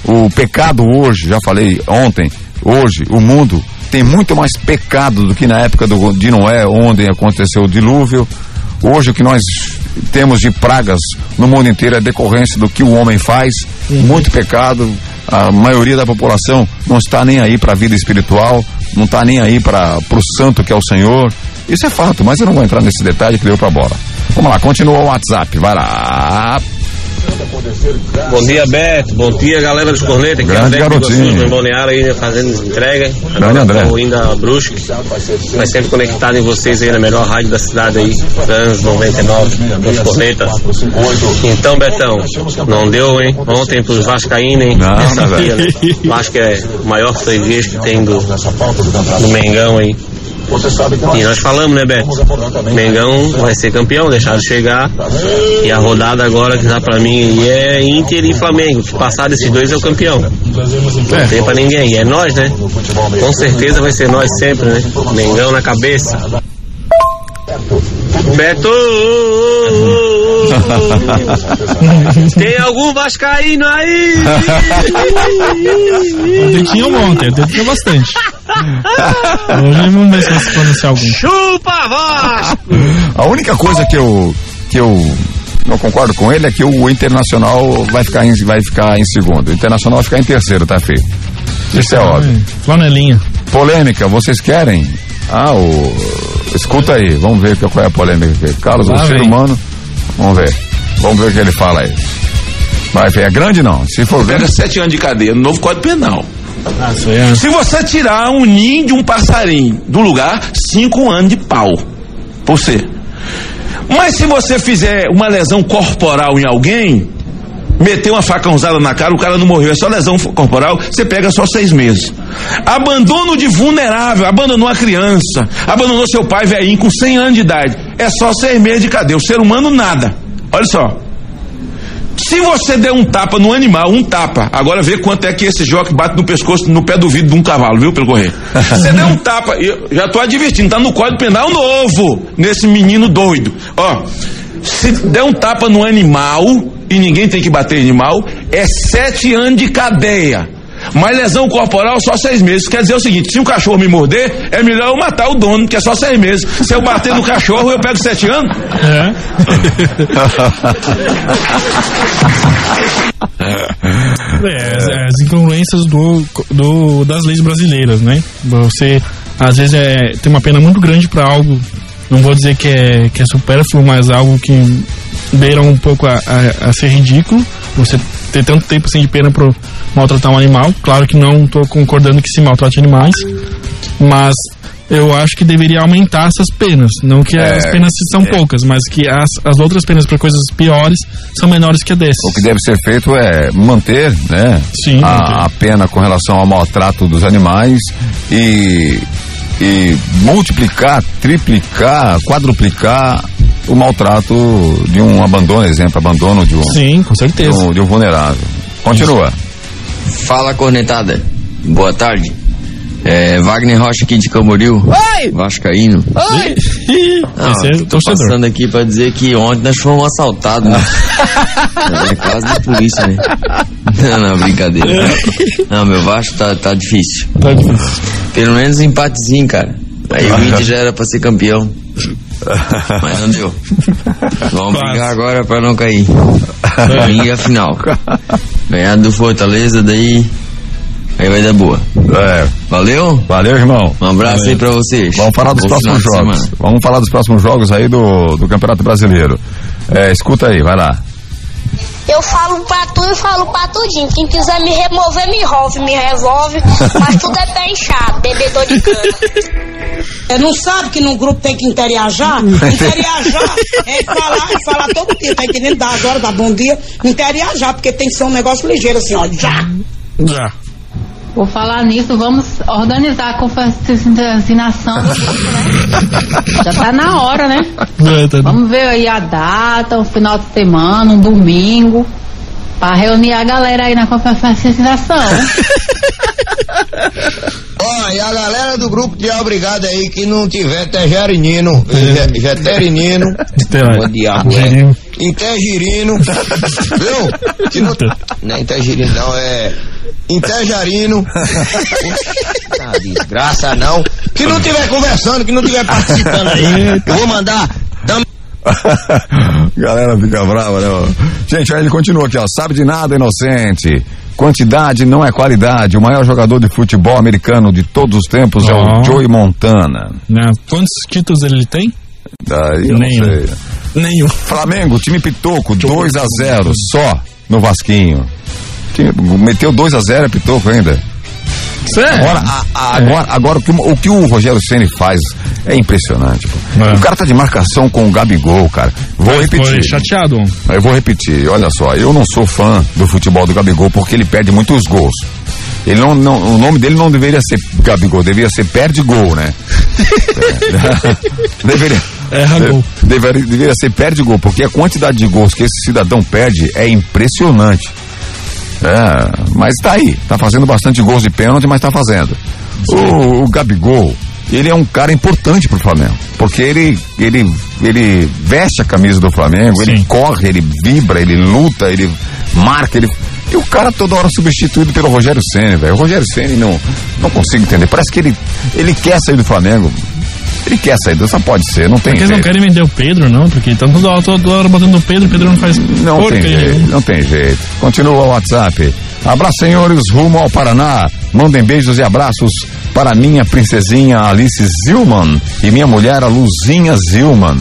O pecado hoje, já falei ontem, hoje o mundo tem muito mais pecado do que na época do, de Noé, onde aconteceu o dilúvio. Hoje o que nós temos de pragas no mundo inteiro é decorrência do que o homem faz, muito pecado. A maioria da população não está nem aí para a vida espiritual, não está nem aí para o santo que é o Senhor. Isso é fato, mas eu não vou entrar nesse detalhe que deu para bola. Vamos lá, continua o WhatsApp, vai lá. Bom dia, Beto. Bom dia, galera dos cornetas. Aqui é Grande de garotinho. No Balneário aí fazendo entrega. Grande André. estou indo a Brusque. Mas sempre conectado em vocês aí na melhor rádio da cidade aí. Trans 99, dos cornetas. Então, Betão, não deu, hein? Ontem pros Vascaínos, hein? Não, Essa né, via, né? Vasco é o maior freguês que tem do, do Mengão aí. E nós falamos, né, Beto? Mengão vai ser campeão, deixar de chegar. E a rodada agora que dá pra mim é Inter e Flamengo. Que passar desses dois é o campeão. Não tem pra ninguém. E é nós, né? Com certeza vai ser nós sempre, né? Mengão na cabeça. Beto! Tem algum vascaíno aí? Ontem tinha um ontem, ontem tinha bastante. Hoje vamos ver se vai se pronunciar algum. Chupa Vasco! A única coisa que eu que eu não concordo com ele é que o Internacional vai ficar em, vai ficar em segundo. O Internacional vai ficar em terceiro, tá feio. Isso é óbvio. Flanelinha. Polêmica, vocês querem? Ah, o. Escuta aí, vamos ver qual é a polêmica aqui. Carlos, Lá o ser vem. humano. Vamos ver. Vamos ver o que ele fala aí. Vai, é grande não? Se for Pega grande. sete anos de cadeia no novo Código Penal. Ah, é. Se você tirar um ninho de um passarinho do lugar, cinco anos de pau. Por você. Mas se você fizer uma lesão corporal em alguém, meter uma facãozada na cara, o cara não morreu, é só lesão corporal, você pega só seis meses. Abandono de vulnerável, abandonou a criança, abandonou seu pai velhinho com 100 anos de idade, é só seis meses de cadeia. O ser humano, nada. Olha só. Se você der um tapa no animal, um tapa, agora vê quanto é que esse joque bate no pescoço, no pé do vidro de um cavalo, viu, pelo correio. Você der um tapa, eu já tô advertindo, tá no Código Penal novo, nesse menino doido. Ó, se der um tapa no animal, e ninguém tem que bater em animal, é sete anos de cadeia. Mas lesão corporal só seis meses. Quer dizer o seguinte: se um cachorro me morder, é melhor eu matar o dono, que é só seis meses. Se eu bater no cachorro, eu pego sete anos. É, as, as incongruências do, do, das leis brasileiras, né? Você, às vezes, é, tem uma pena muito grande para algo, não vou dizer que é, que é supérfluo, mas algo que beira um pouco a, a, a ser ridículo. Você ter tanto tempo assim de pena para maltratar um animal. Claro que não estou concordando que se maltrate animais, mas eu acho que deveria aumentar essas penas. Não que as É, penas são é. poucas, mas que as, as outras penas para coisas piores são menores que a dessas. O que deve ser feito é manter, né? Sim, manter. a, a pena com relação ao maltrato dos animais e, e multiplicar, triplicar, quadruplicar o maltrato de um abandono, exemplo, abandono de um, Sim, com certeza. de um, de um vulnerável. Continua. Fala cornetada. Boa tarde. É, Wagner Rocha aqui de Camboriú. Oi! Vascaíno. Oi! É tô torcedor. passando aqui pra dizer que ontem nós fomos assaltados, né? é quase de polícia, né? Não, não, brincadeira. Não, meu Vasco tá, tá difícil. Tá difícil. Pelo menos um empatezinho, cara. Aí o Inter já era pra ser campeão. Mas não deu. Vamos brigar agora pra não cair. Domingo é a final. Ganhar do Fortaleza, daí. Aí vai dar boa. É. Valeu? Valeu, irmão. Um abraço aí pra vocês. Vamos falar dos Bom próximos jogos. Vamos falar dos próximos jogos aí do, do Campeonato Brasileiro. É, escuta aí, vai lá. Eu falo pra tu e falo pra tudinho. Quem quiser me remover, me revolve, me revolve. Mas tudo é pé inchado, bebedor de cana. Você não sabe que num grupo tem que interiajar? Interiajar é falar, é falar todo dia, tá entendendo? Dar as horas, dar bom dia, interiajar, porque tem que ser um negócio ligeiro assim, ó. Já! Já. Por falar nisso, vamos organizar a confraternização né? Já tá na hora, né? Vamos ver aí a data, o final de semana, um domingo, pra reunir a galera aí na confraternização. Ó, e a galera do grupo de obrigado aí que não tiver tejarinino, je- jeterinino, o diabo é, intergirino, viu? Que não, não é intergirino não, é interjarino, ah, desgraça não, que não tiver conversando, que não tiver participando aí, eu vou mandar Galera fica brava, né? Gente, aí ele continua aqui, ó. Sabe de nada, inocente. Quantidade não é qualidade. O maior jogador de futebol americano de todos os tempos é o Oh. Joey Montana. Né? Quantos títulos ele tem? Daí eu Nenhum. não sei. Nenhum. Flamengo, time Pitoco, 2 a 0 só no Vasquinho. Meteu 2 a 0 é Pitoco ainda. Sério? Agora, a- a- agora, agora o, que, o que o Rogério Ceni faz é impressionante. É. O cara tá de marcação com o Gabigol, cara. Vou repetir. Foi chateado. Eu vou repetir, olha só, eu não sou fã do futebol do Gabigol porque ele perde muitos gols. Ele não, não- o nome dele não deveria ser Gabigol, deveria ser perde gol, né? É. deveria. Erra gol. Deveria, deveria ser perde gol, porque a quantidade de gols que esse cidadão perde é impressionante. É, mas tá aí, tá fazendo bastante gols de pênalti, mas tá fazendo. O, o Gabigol, ele é um cara importante pro Flamengo, porque ele, ele, ele veste a camisa do Flamengo, ele corre, ele vibra, ele luta, ele marca, ele. E o cara toda hora substituído pelo Rogério Ceni, velho. O Rogério Ceni não, não consigo entender. Parece que ele, ele quer sair do Flamengo. Ele quer sair, só pode ser, não tem Porque eles não jeito. querem vender o Pedro, não? Porque estão toda hora, toda hora botando o Pedro, o Pedro não faz Não tem porcaria jeito, nenhuma. não tem jeito. Continua o WhatsApp. Abraço, senhores, rumo ao Paraná. Mandem beijos e abraços para minha princesinha Alice Zilman e minha mulher, a Luzinha Zilman.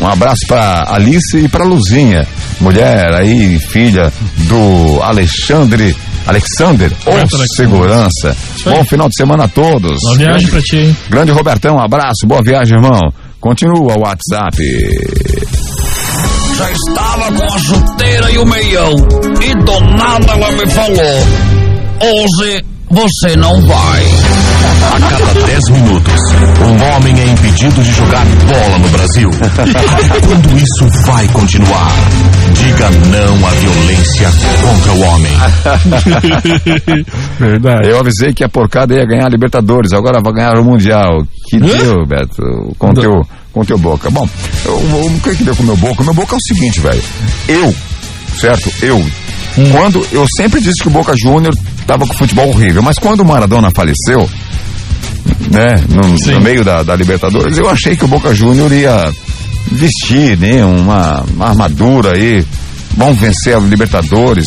Um abraço para Alice e para Luzinha, mulher aí, filha do Alexandre. Alexander, ou segurança. Bom final de semana a todos. Boa viagem pra ti, hein? Grande Robertão, abraço, boa viagem, irmão. Continua o WhatsApp. Já estava com a chuteira e o meião. E do nada ela me falou: Hoje você não vai. A cada 10 minutos, um homem é impedido de jogar bola no Brasil. Quando isso vai continuar? Diga não à violência contra o homem. Verdade. Eu avisei que a porcada ia ganhar a Libertadores, agora vai ganhar o Mundial. Que deu, Beto, com teu, com teu boca. Bom, o que que deu com o meu boca? O meu boca é o seguinte, velho. Eu, certo? Eu. Quando, eu sempre disse que o Boca Júnior tava com futebol horrível, mas quando o Maradona faleceu, né, no, no meio da, da Libertadores, eu achei que o Boca Júnior ia vestir, né, uma, uma armadura aí, vamos vencer a Libertadores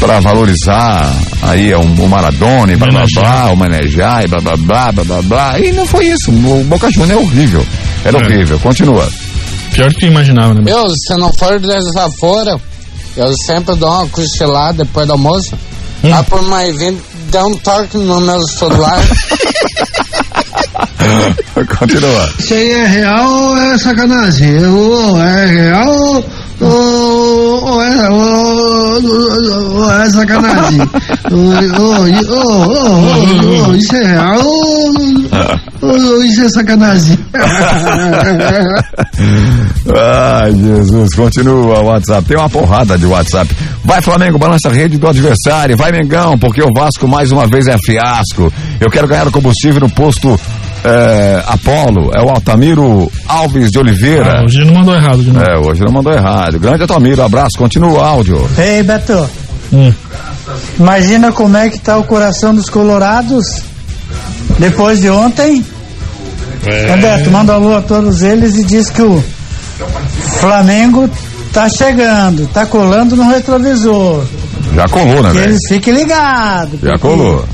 para valorizar aí o, o Maradona e blá blá blá, homenagear e blá blá blá blá blá blá. E não foi isso. O Boca Juniors é horrível. Era É. horrível. Continua. Pior do que eu imaginava, né? Eu, se não for dessa fora, eu sempre dou uma cochilada depois do almoço. Hum. Lá por mais 20, dá um toque no meu celular. Continua. Isso aí é real ou é sacanagem? Ou é real ou, ou é, ou, ou é sacanagem? Ou- isso é real ou isso é sacanagem? Ai, Jesus, continua o WhatsApp. Tem uma porrada de WhatsApp. Vai Flamengo, balança a rede do adversário. Vai Mengão, porque o Vasco mais uma vez é fiasco. Eu quero ganhar o combustível no posto eh, Apolo. É o Altamiro Alves de Oliveira. Ah, hoje não mandou errado de novo. É, hoje não mandou errado. Grande Altamiro, abraço, continua o áudio. Ei, Beto. Imagina como é que tá o coração dos colorados depois de ontem. É. Beto, manda um alô a todos eles e diz que o Flamengo tá chegando, tá colando no retrovisor. Já colou, né, que velho? eles fiquem ligados. Já colou.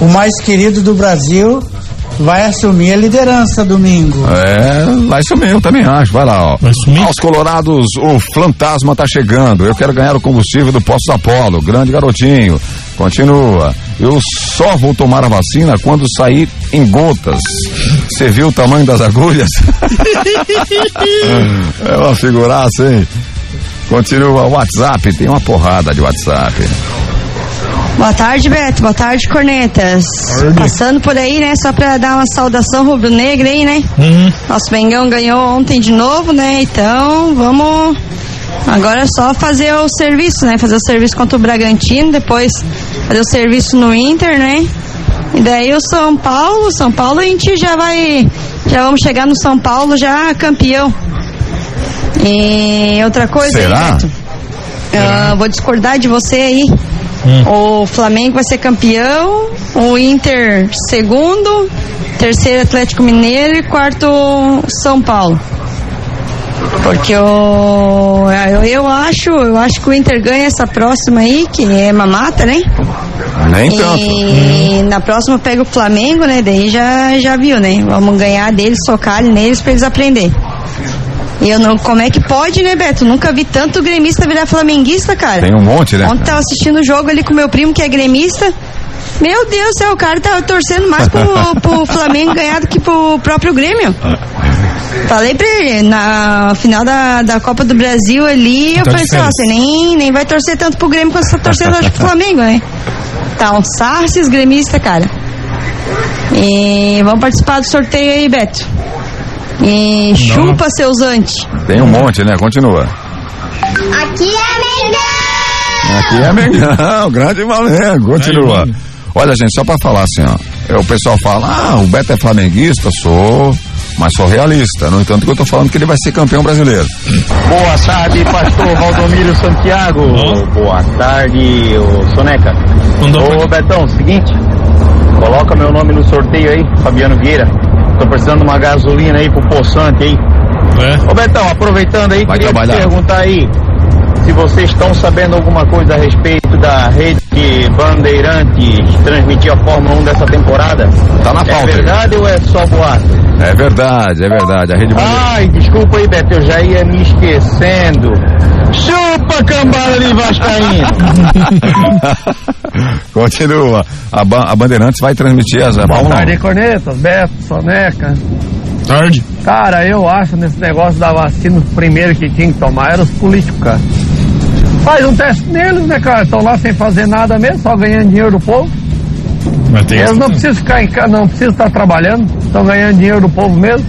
O mais querido do Brasil vai assumir a liderança domingo. É, vai sumir, eu também acho. Vai lá, ó. Aos Colorados, o fantasma tá chegando. Eu quero ganhar o combustível do Posto Apolo. Grande garotinho. Continua. Eu só vou tomar a vacina quando sair em gotas. Você viu o tamanho das agulhas? é uma figuraça, hein? Continua o WhatsApp, tem uma porrada de WhatsApp. Boa tarde, Beto. Boa tarde, Cornetas. Passando por aí, né? Só pra dar uma saudação rubro-negra aí, né? Nosso Mengão ganhou ontem de novo, né? Então, vamos. Agora é só fazer o serviço, né? Fazer o serviço contra o Bragantino, depois fazer o serviço no Inter, né? E daí o São Paulo, São Paulo a gente já vai. Já vamos chegar no São Paulo já campeão. E outra coisa aí, Será? Beto. Ah, vou discordar de você aí. O Flamengo vai ser campeão, o Inter segundo, terceiro Atlético Mineiro e quarto São Paulo. Porque eu, eu, eu acho, eu acho que o Inter ganha essa próxima aí, que é mamata, né? Nem tanto. E na próxima pega o Flamengo, né? Daí já, já viu, né? Vamos ganhar deles, socar neles pra eles aprender. E eu não, como é que pode, né, Beto? Nunca vi tanto gremista virar flamenguista, cara. Tem um monte, né? Ontem tava assistindo o jogo ali com meu primo que é gremista. Meu Deus do céu, o cara tava torcendo mais pro, pro Flamengo ganhar do que pro próprio Grêmio. Falei pra ele, na final da, da Copa do Brasil ali, eu Tá pensei, ó, diferente. você nem, nem vai torcer tanto pro Grêmio quanto você tá torcendo hoje pro Flamengo, né? Tá um sarces gremista, cara. E vamos participar do sorteio aí, Beto. E chupa seus antes. Tem um monte, né? Continua. Aqui é Aqui é Mengão, grande Flamengo. Continua. Olha, gente, só pra falar assim, ó. é, O pessoal fala, ah, o Beto é flamenguista, sou, mas sou realista. No entanto, que eu tô falando que ele vai ser campeão brasileiro. Boa tarde, pastor Valdomiro Santiago. Boa tarde, ô Soneca. Ô Betão, seguinte, coloca meu nome no sorteio aí, Fabiano Vieira. Tô precisando de uma gasolina aí pro poçante aí. Ô Betão, aproveitando aí, queria te trabalhar. perguntar aí se vocês estão sabendo alguma coisa a respeito da rede Bandeirantes transmitir a Fórmula 1 dessa temporada. Tá na É pauta aí. verdade ou é só boato? É verdade, é verdade. A Rede. Ai, desculpa aí, Beto, eu já ia me esquecendo. Chupa cambada de Vascaíno. Continua. A, Ba- a Bandeirantes vai transmitir as Boa 1. tarde, Cornetas, Beto, Soneca. Tarde. Cara, eu acho nesse negócio da vacina, os primeiros que tinham que tomar eram os políticos, cara. Faz um teste neles, né, cara? Estão lá sem fazer nada mesmo, só ganhando dinheiro do povo. Eles não precisam ficar em casa, não precisam estar trabalhando, estão ganhando dinheiro do povo mesmo.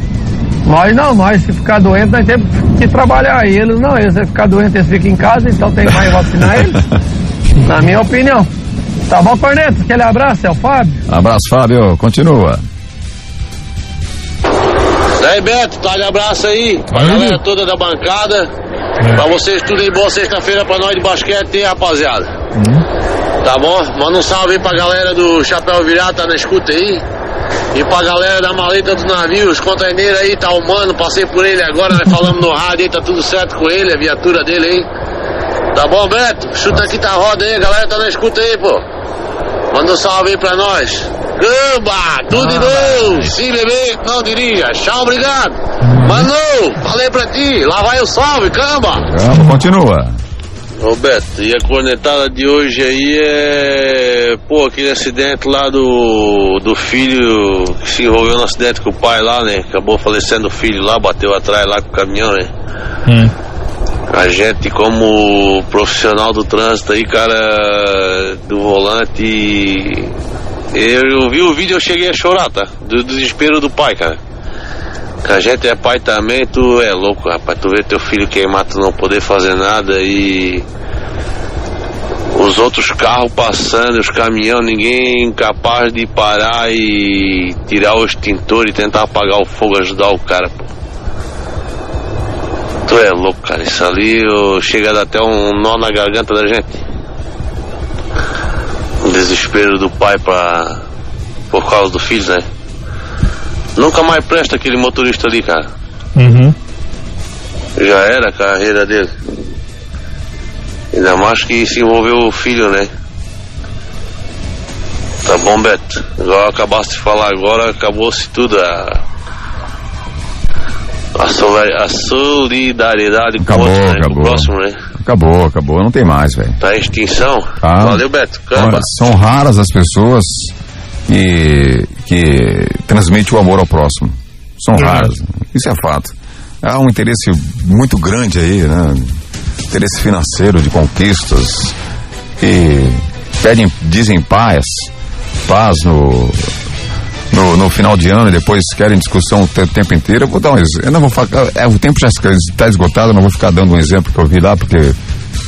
Nós não, nós se ficar doente, nós temos que trabalhar. E eles não, eles se ficar doente, eles ficam em casa, então tem mais vacinar eles. Na minha opinião. Tá bom, Cornetas? Aquele abraço, é o Fábio. Abraço, Fábio. Continua. Daí, Beto, tá de abraço aí. Pra galera toda da bancada. Pra vocês tudo em boa sexta-feira pra nós de basquete, hein, rapaziada. Tá bom? Manda um salve aí pra galera do Chapéu Virado, tá na escuta aí. E pra galera da maleta do navio, os containeiros aí, tá o mano, passei por ele agora, nós falamos no rádio aí, tá tudo certo com ele, a viatura dele aí. Tá bom, Beto? Chuta aqui tá roda aí, a galera tá na escuta aí, pô. Manda um salve aí pra nós. Gamba, tudo de novo. Sim, bebê, não dirija. Tchau, obrigado. Manu, falei pra ti, lá vai o salve, camba. Vamos, continua. Ô Beto, e a cornetada de hoje aí é. Pô, aquele acidente lá do. do filho que se envolveu no acidente com o pai lá, né? Acabou falecendo o filho lá, bateu atrás lá com o caminhão, né? A gente, como profissional do trânsito aí, cara, do volante. Eu vi o vídeo eu cheguei a chorar, tá? Do, do desespero do pai, cara. Que a gente é pai também, tu é louco, rapaz. Tu vê teu filho queimar, tu não poder fazer nada e. Os outros carros passando, os caminhões, ninguém capaz de parar e tirar o extintor e tentar apagar o fogo, ajudar o cara, pô. Tu é louco, cara. Isso ali ô, chega a dar até um nó na garganta da gente. O desespero do pai pra. por causa do filho, né? Nunca mais presta aquele motorista ali, cara. Uhum. Já era a carreira dele. Ainda mais que se envolveu o filho, né? Tá bom, Beto. Igual acabaste de falar agora, acabou-se tudo. A, a, soli- a solidariedade com o Acabou, né? O acabou. próximo, né? Acabou, acabou. Não tem mais, velho. Tá em extinção. Tá. Valeu, Beto. Camba. São raras as pessoas que, que transmitem o amor ao próximo. São raras. Isso é fato. Há um interesse muito grande aí, né? Interesse financeiro de conquistas que pedem, dizem paz, paz no, no, no final de ano e depois querem discussão o te- tempo inteiro. Eu vou dar um exemplo. Eu não vou falar, é, o tempo já está esgotado, eu não vou ficar dando um exemplo que eu vi lá, porque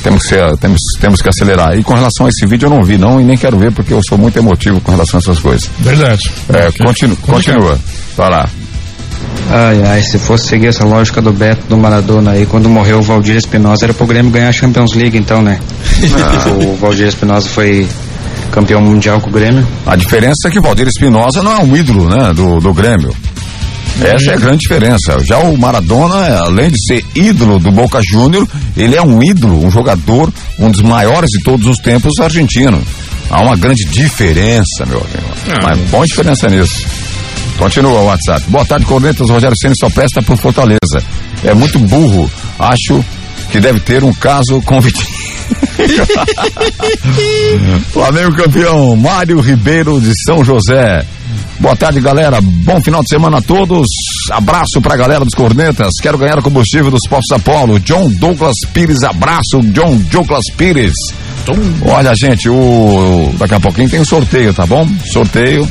temos que, ser- temos, temos que acelerar. E com relação a esse vídeo eu não vi não e nem quero ver porque eu sou muito emotivo com relação a essas coisas. Verdade. É, continu, continua. Vai lá. Ai, ai, se fosse seguir essa lógica do Beto, do Maradona aí, quando morreu o Valdir Espinosa, era pro Grêmio ganhar a Champions League, então, né? o Valdir Espinosa foi campeão mundial com o Grêmio. A diferença é que o Valdir Espinosa não é um ídolo, né, do, do Grêmio. Essa é a grande diferença. Já o Maradona, além de ser ídolo do Boca Júnior, ele é um ídolo, um jogador, um dos maiores de todos os tempos argentino. Há uma grande diferença, meu amigo. Ah, Mas boa diferença nisso. Continua o WhatsApp. Boa tarde, Cornetas. Rogério Senna só presta por Fortaleza. É muito burro. Acho que deve ter um caso com Vitinho. Flamengo campeão, Mário Ribeiro de São José. Boa tarde, galera. Bom final de semana a todos. Abraço pra galera dos Cornetas. Quero ganhar o combustível dos Postos Apolo. John Douglas Pires, abraço, John Douglas Pires. Olha, gente, o daqui a pouquinho tem um sorteio, tá bom? Sorteio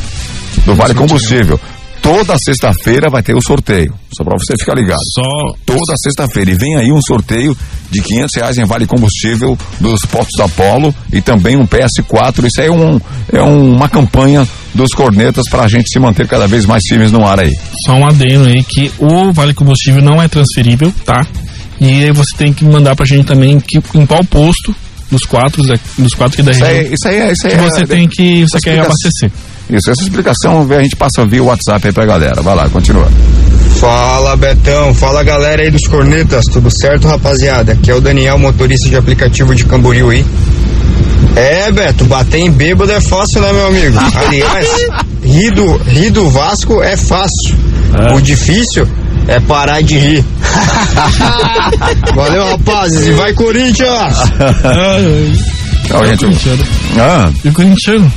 do Vale Combustível toda sexta-feira vai ter o sorteio. Só para você ficar ligado. Só. Toda sexta-feira. E vem aí um sorteio de 500 reais em vale combustível dos postos da Polo e também um PS4. Isso aí é, um, é uma campanha dos cornetas para a gente se manter cada vez mais firmes no ar aí. Só um adendo aí que o vale combustível não é transferível, tá? E aí você tem que mandar pra gente também que, em qual posto dos quatro, dos quatro que da isso região. Aí, isso aí, isso aí que você é, tem que você quer abastecer. Isso, essa explicação a gente passa via WhatsApp aí pra galera. Vai lá, continua. Fala Betão, fala galera aí dos cornetas, tudo certo rapaziada? Aqui é o Daniel, motorista de aplicativo de Camboriú aí. É, Beto, bater em bêbado é fácil, né, meu amigo? Aliás, rir do, rir do Vasco é fácil. É. O difícil é parar de rir. Valeu, rapazes, e vai Corinthians! Tchau, gente. Ah. E o Corinthians?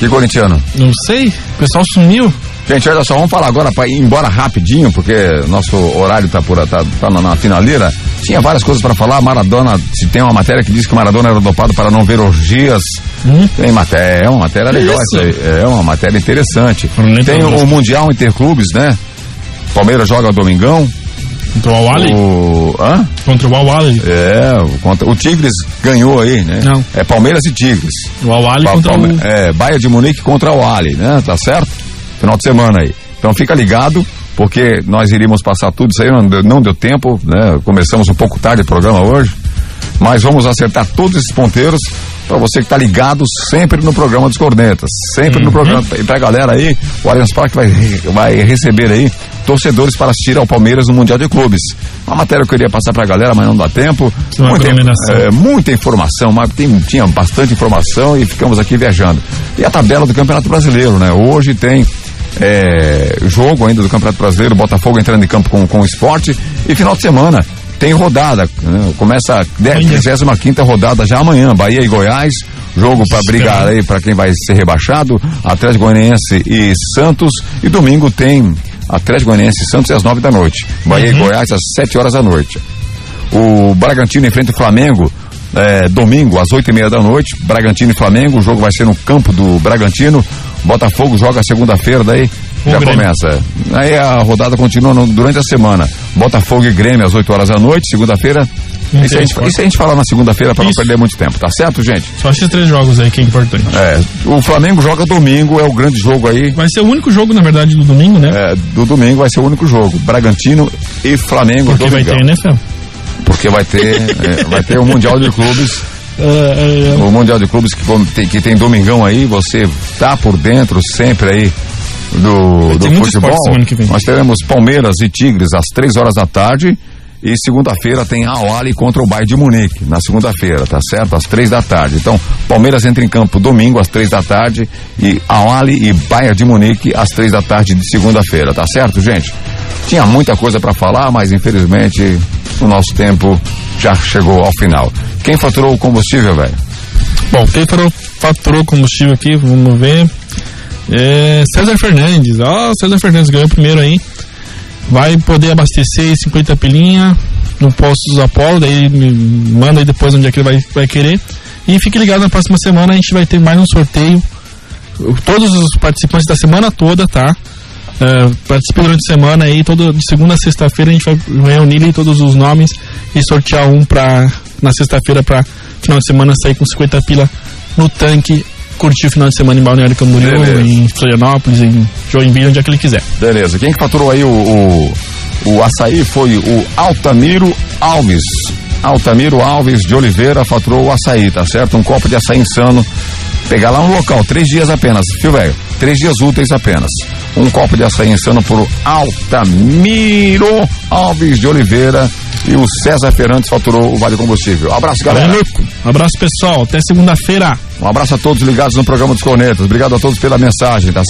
Que corintiano? Não sei. O pessoal sumiu. Gente, olha só, vamos falar agora para ir embora rapidinho, porque nosso horário tá por tá, tá na, na finaleira. Tinha várias coisas para falar. Maradona, se tem uma matéria que diz que Maradona era dopado para não ver orgias. Hum? Tem matéria, é uma matéria legal essa aí. É uma matéria interessante. Tem o, o Mundial Interclubes, né? Palmeiras joga domingão. Contra o Awali? O... Hã? Contra o Awali. É, contra... o Tigres ganhou aí, né? Não. É Palmeiras e Tigres. O Awali pa contra Palme... o... É, Baia de Munique contra o Awali, né? Tá certo? Final de semana aí. Então fica ligado, porque nós iríamos passar tudo isso aí, não deu, não deu tempo, né? Começamos um pouco tarde o programa hoje, mas vamos acertar todos esses ponteiros para você que está ligado sempre no programa dos Cornetas, sempre uhum. no programa. E pra galera aí, o Allianz Parque vai, vai receber aí torcedores para assistir ao Palmeiras no Mundial de Clubes. Uma matéria que eu queria passar para a galera, mas não dá tempo. Muita, é, muita informação, mas tem, tinha bastante informação e ficamos aqui viajando. E a tabela do Campeonato Brasileiro, né? Hoje tem é, jogo ainda do Campeonato Brasileiro, Botafogo entrando em campo com, com o esporte e final de semana tem rodada, né? começa a 25 rodada já amanhã, Bahia e Goiás, jogo para brigar aí para quem vai ser rebaixado, Atlético Goianiense e Santos, e domingo tem Atlético Goianiense e Santos às 9 da noite, Bahia uhum. e Goiás às 7 horas da noite. O Bragantino enfrenta o Flamengo é, domingo às 8 e meia da noite, Bragantino e Flamengo, o jogo vai ser no campo do Bragantino, Botafogo joga segunda-feira, daí já começa. Aí a rodada continua no, durante a semana. Botafogo e Grêmio às 8 horas da noite, segunda-feira. Isso, a gente, isso a gente fala na segunda-feira para não perder muito tempo, tá certo, gente? Só esses três jogos aí que é importante. É, o Flamengo joga domingo, é o grande jogo aí. Vai ser o único jogo, na verdade, do domingo, né? É, do domingo vai ser o único jogo. Bragantino e Flamengo Porque vai ter NFL. Porque vai ter, é, vai ter o Mundial de Clubes. É, é, é. o Mundial de Clubes que tem, que tem domingão aí, você tá por dentro sempre aí do, do futebol. Nós teremos Palmeiras e Tigres às três horas da tarde. E segunda-feira tem a Ali contra o Bayern de Munique, na segunda-feira, tá certo? Às três da tarde. Então, Palmeiras entra em campo domingo às três da tarde e a Ali e Bayern de Munique às três da tarde de segunda-feira, tá certo, gente? Tinha muita coisa para falar, mas infelizmente o nosso tempo já chegou ao final. Quem faturou o combustível, velho? Bom, quem faturou o combustível aqui, vamos ver. É César Fernandes, ó, César Fernandes ganhou primeiro aí. Vai poder abastecer 50 pilinha no posto dos Apolo, daí manda aí depois onde é que ele vai, vai querer. E fique ligado na próxima semana, a gente vai ter mais um sorteio. Todos os participantes da semana toda, tá? Uh, participe durante a semana aí, todo, de segunda a sexta-feira a gente vai reunir todos os nomes e sortear um pra, na sexta-feira para final de semana sair com 50 pila no tanque curtir o final de semana em Balneário Camboriú, Beleza. em Florianópolis, em Joinville, onde é que ele quiser. Beleza. Quem que faturou aí o, o, o açaí foi o Altamiro Alves. Altamiro Alves de Oliveira faturou o açaí, tá certo? Um copo de açaí insano Pegar lá um local, três dias apenas, viu, velho? Três dias úteis apenas. Um copo de açaí insano por Altamiro Alves de Oliveira e o César Fernandes faturou o Vale Combustível. Abraço, galera. Abraço, pessoal. Até segunda-feira. Um abraço a todos ligados no programa dos Cornetas. Obrigado a todos pela mensagem, tá certo?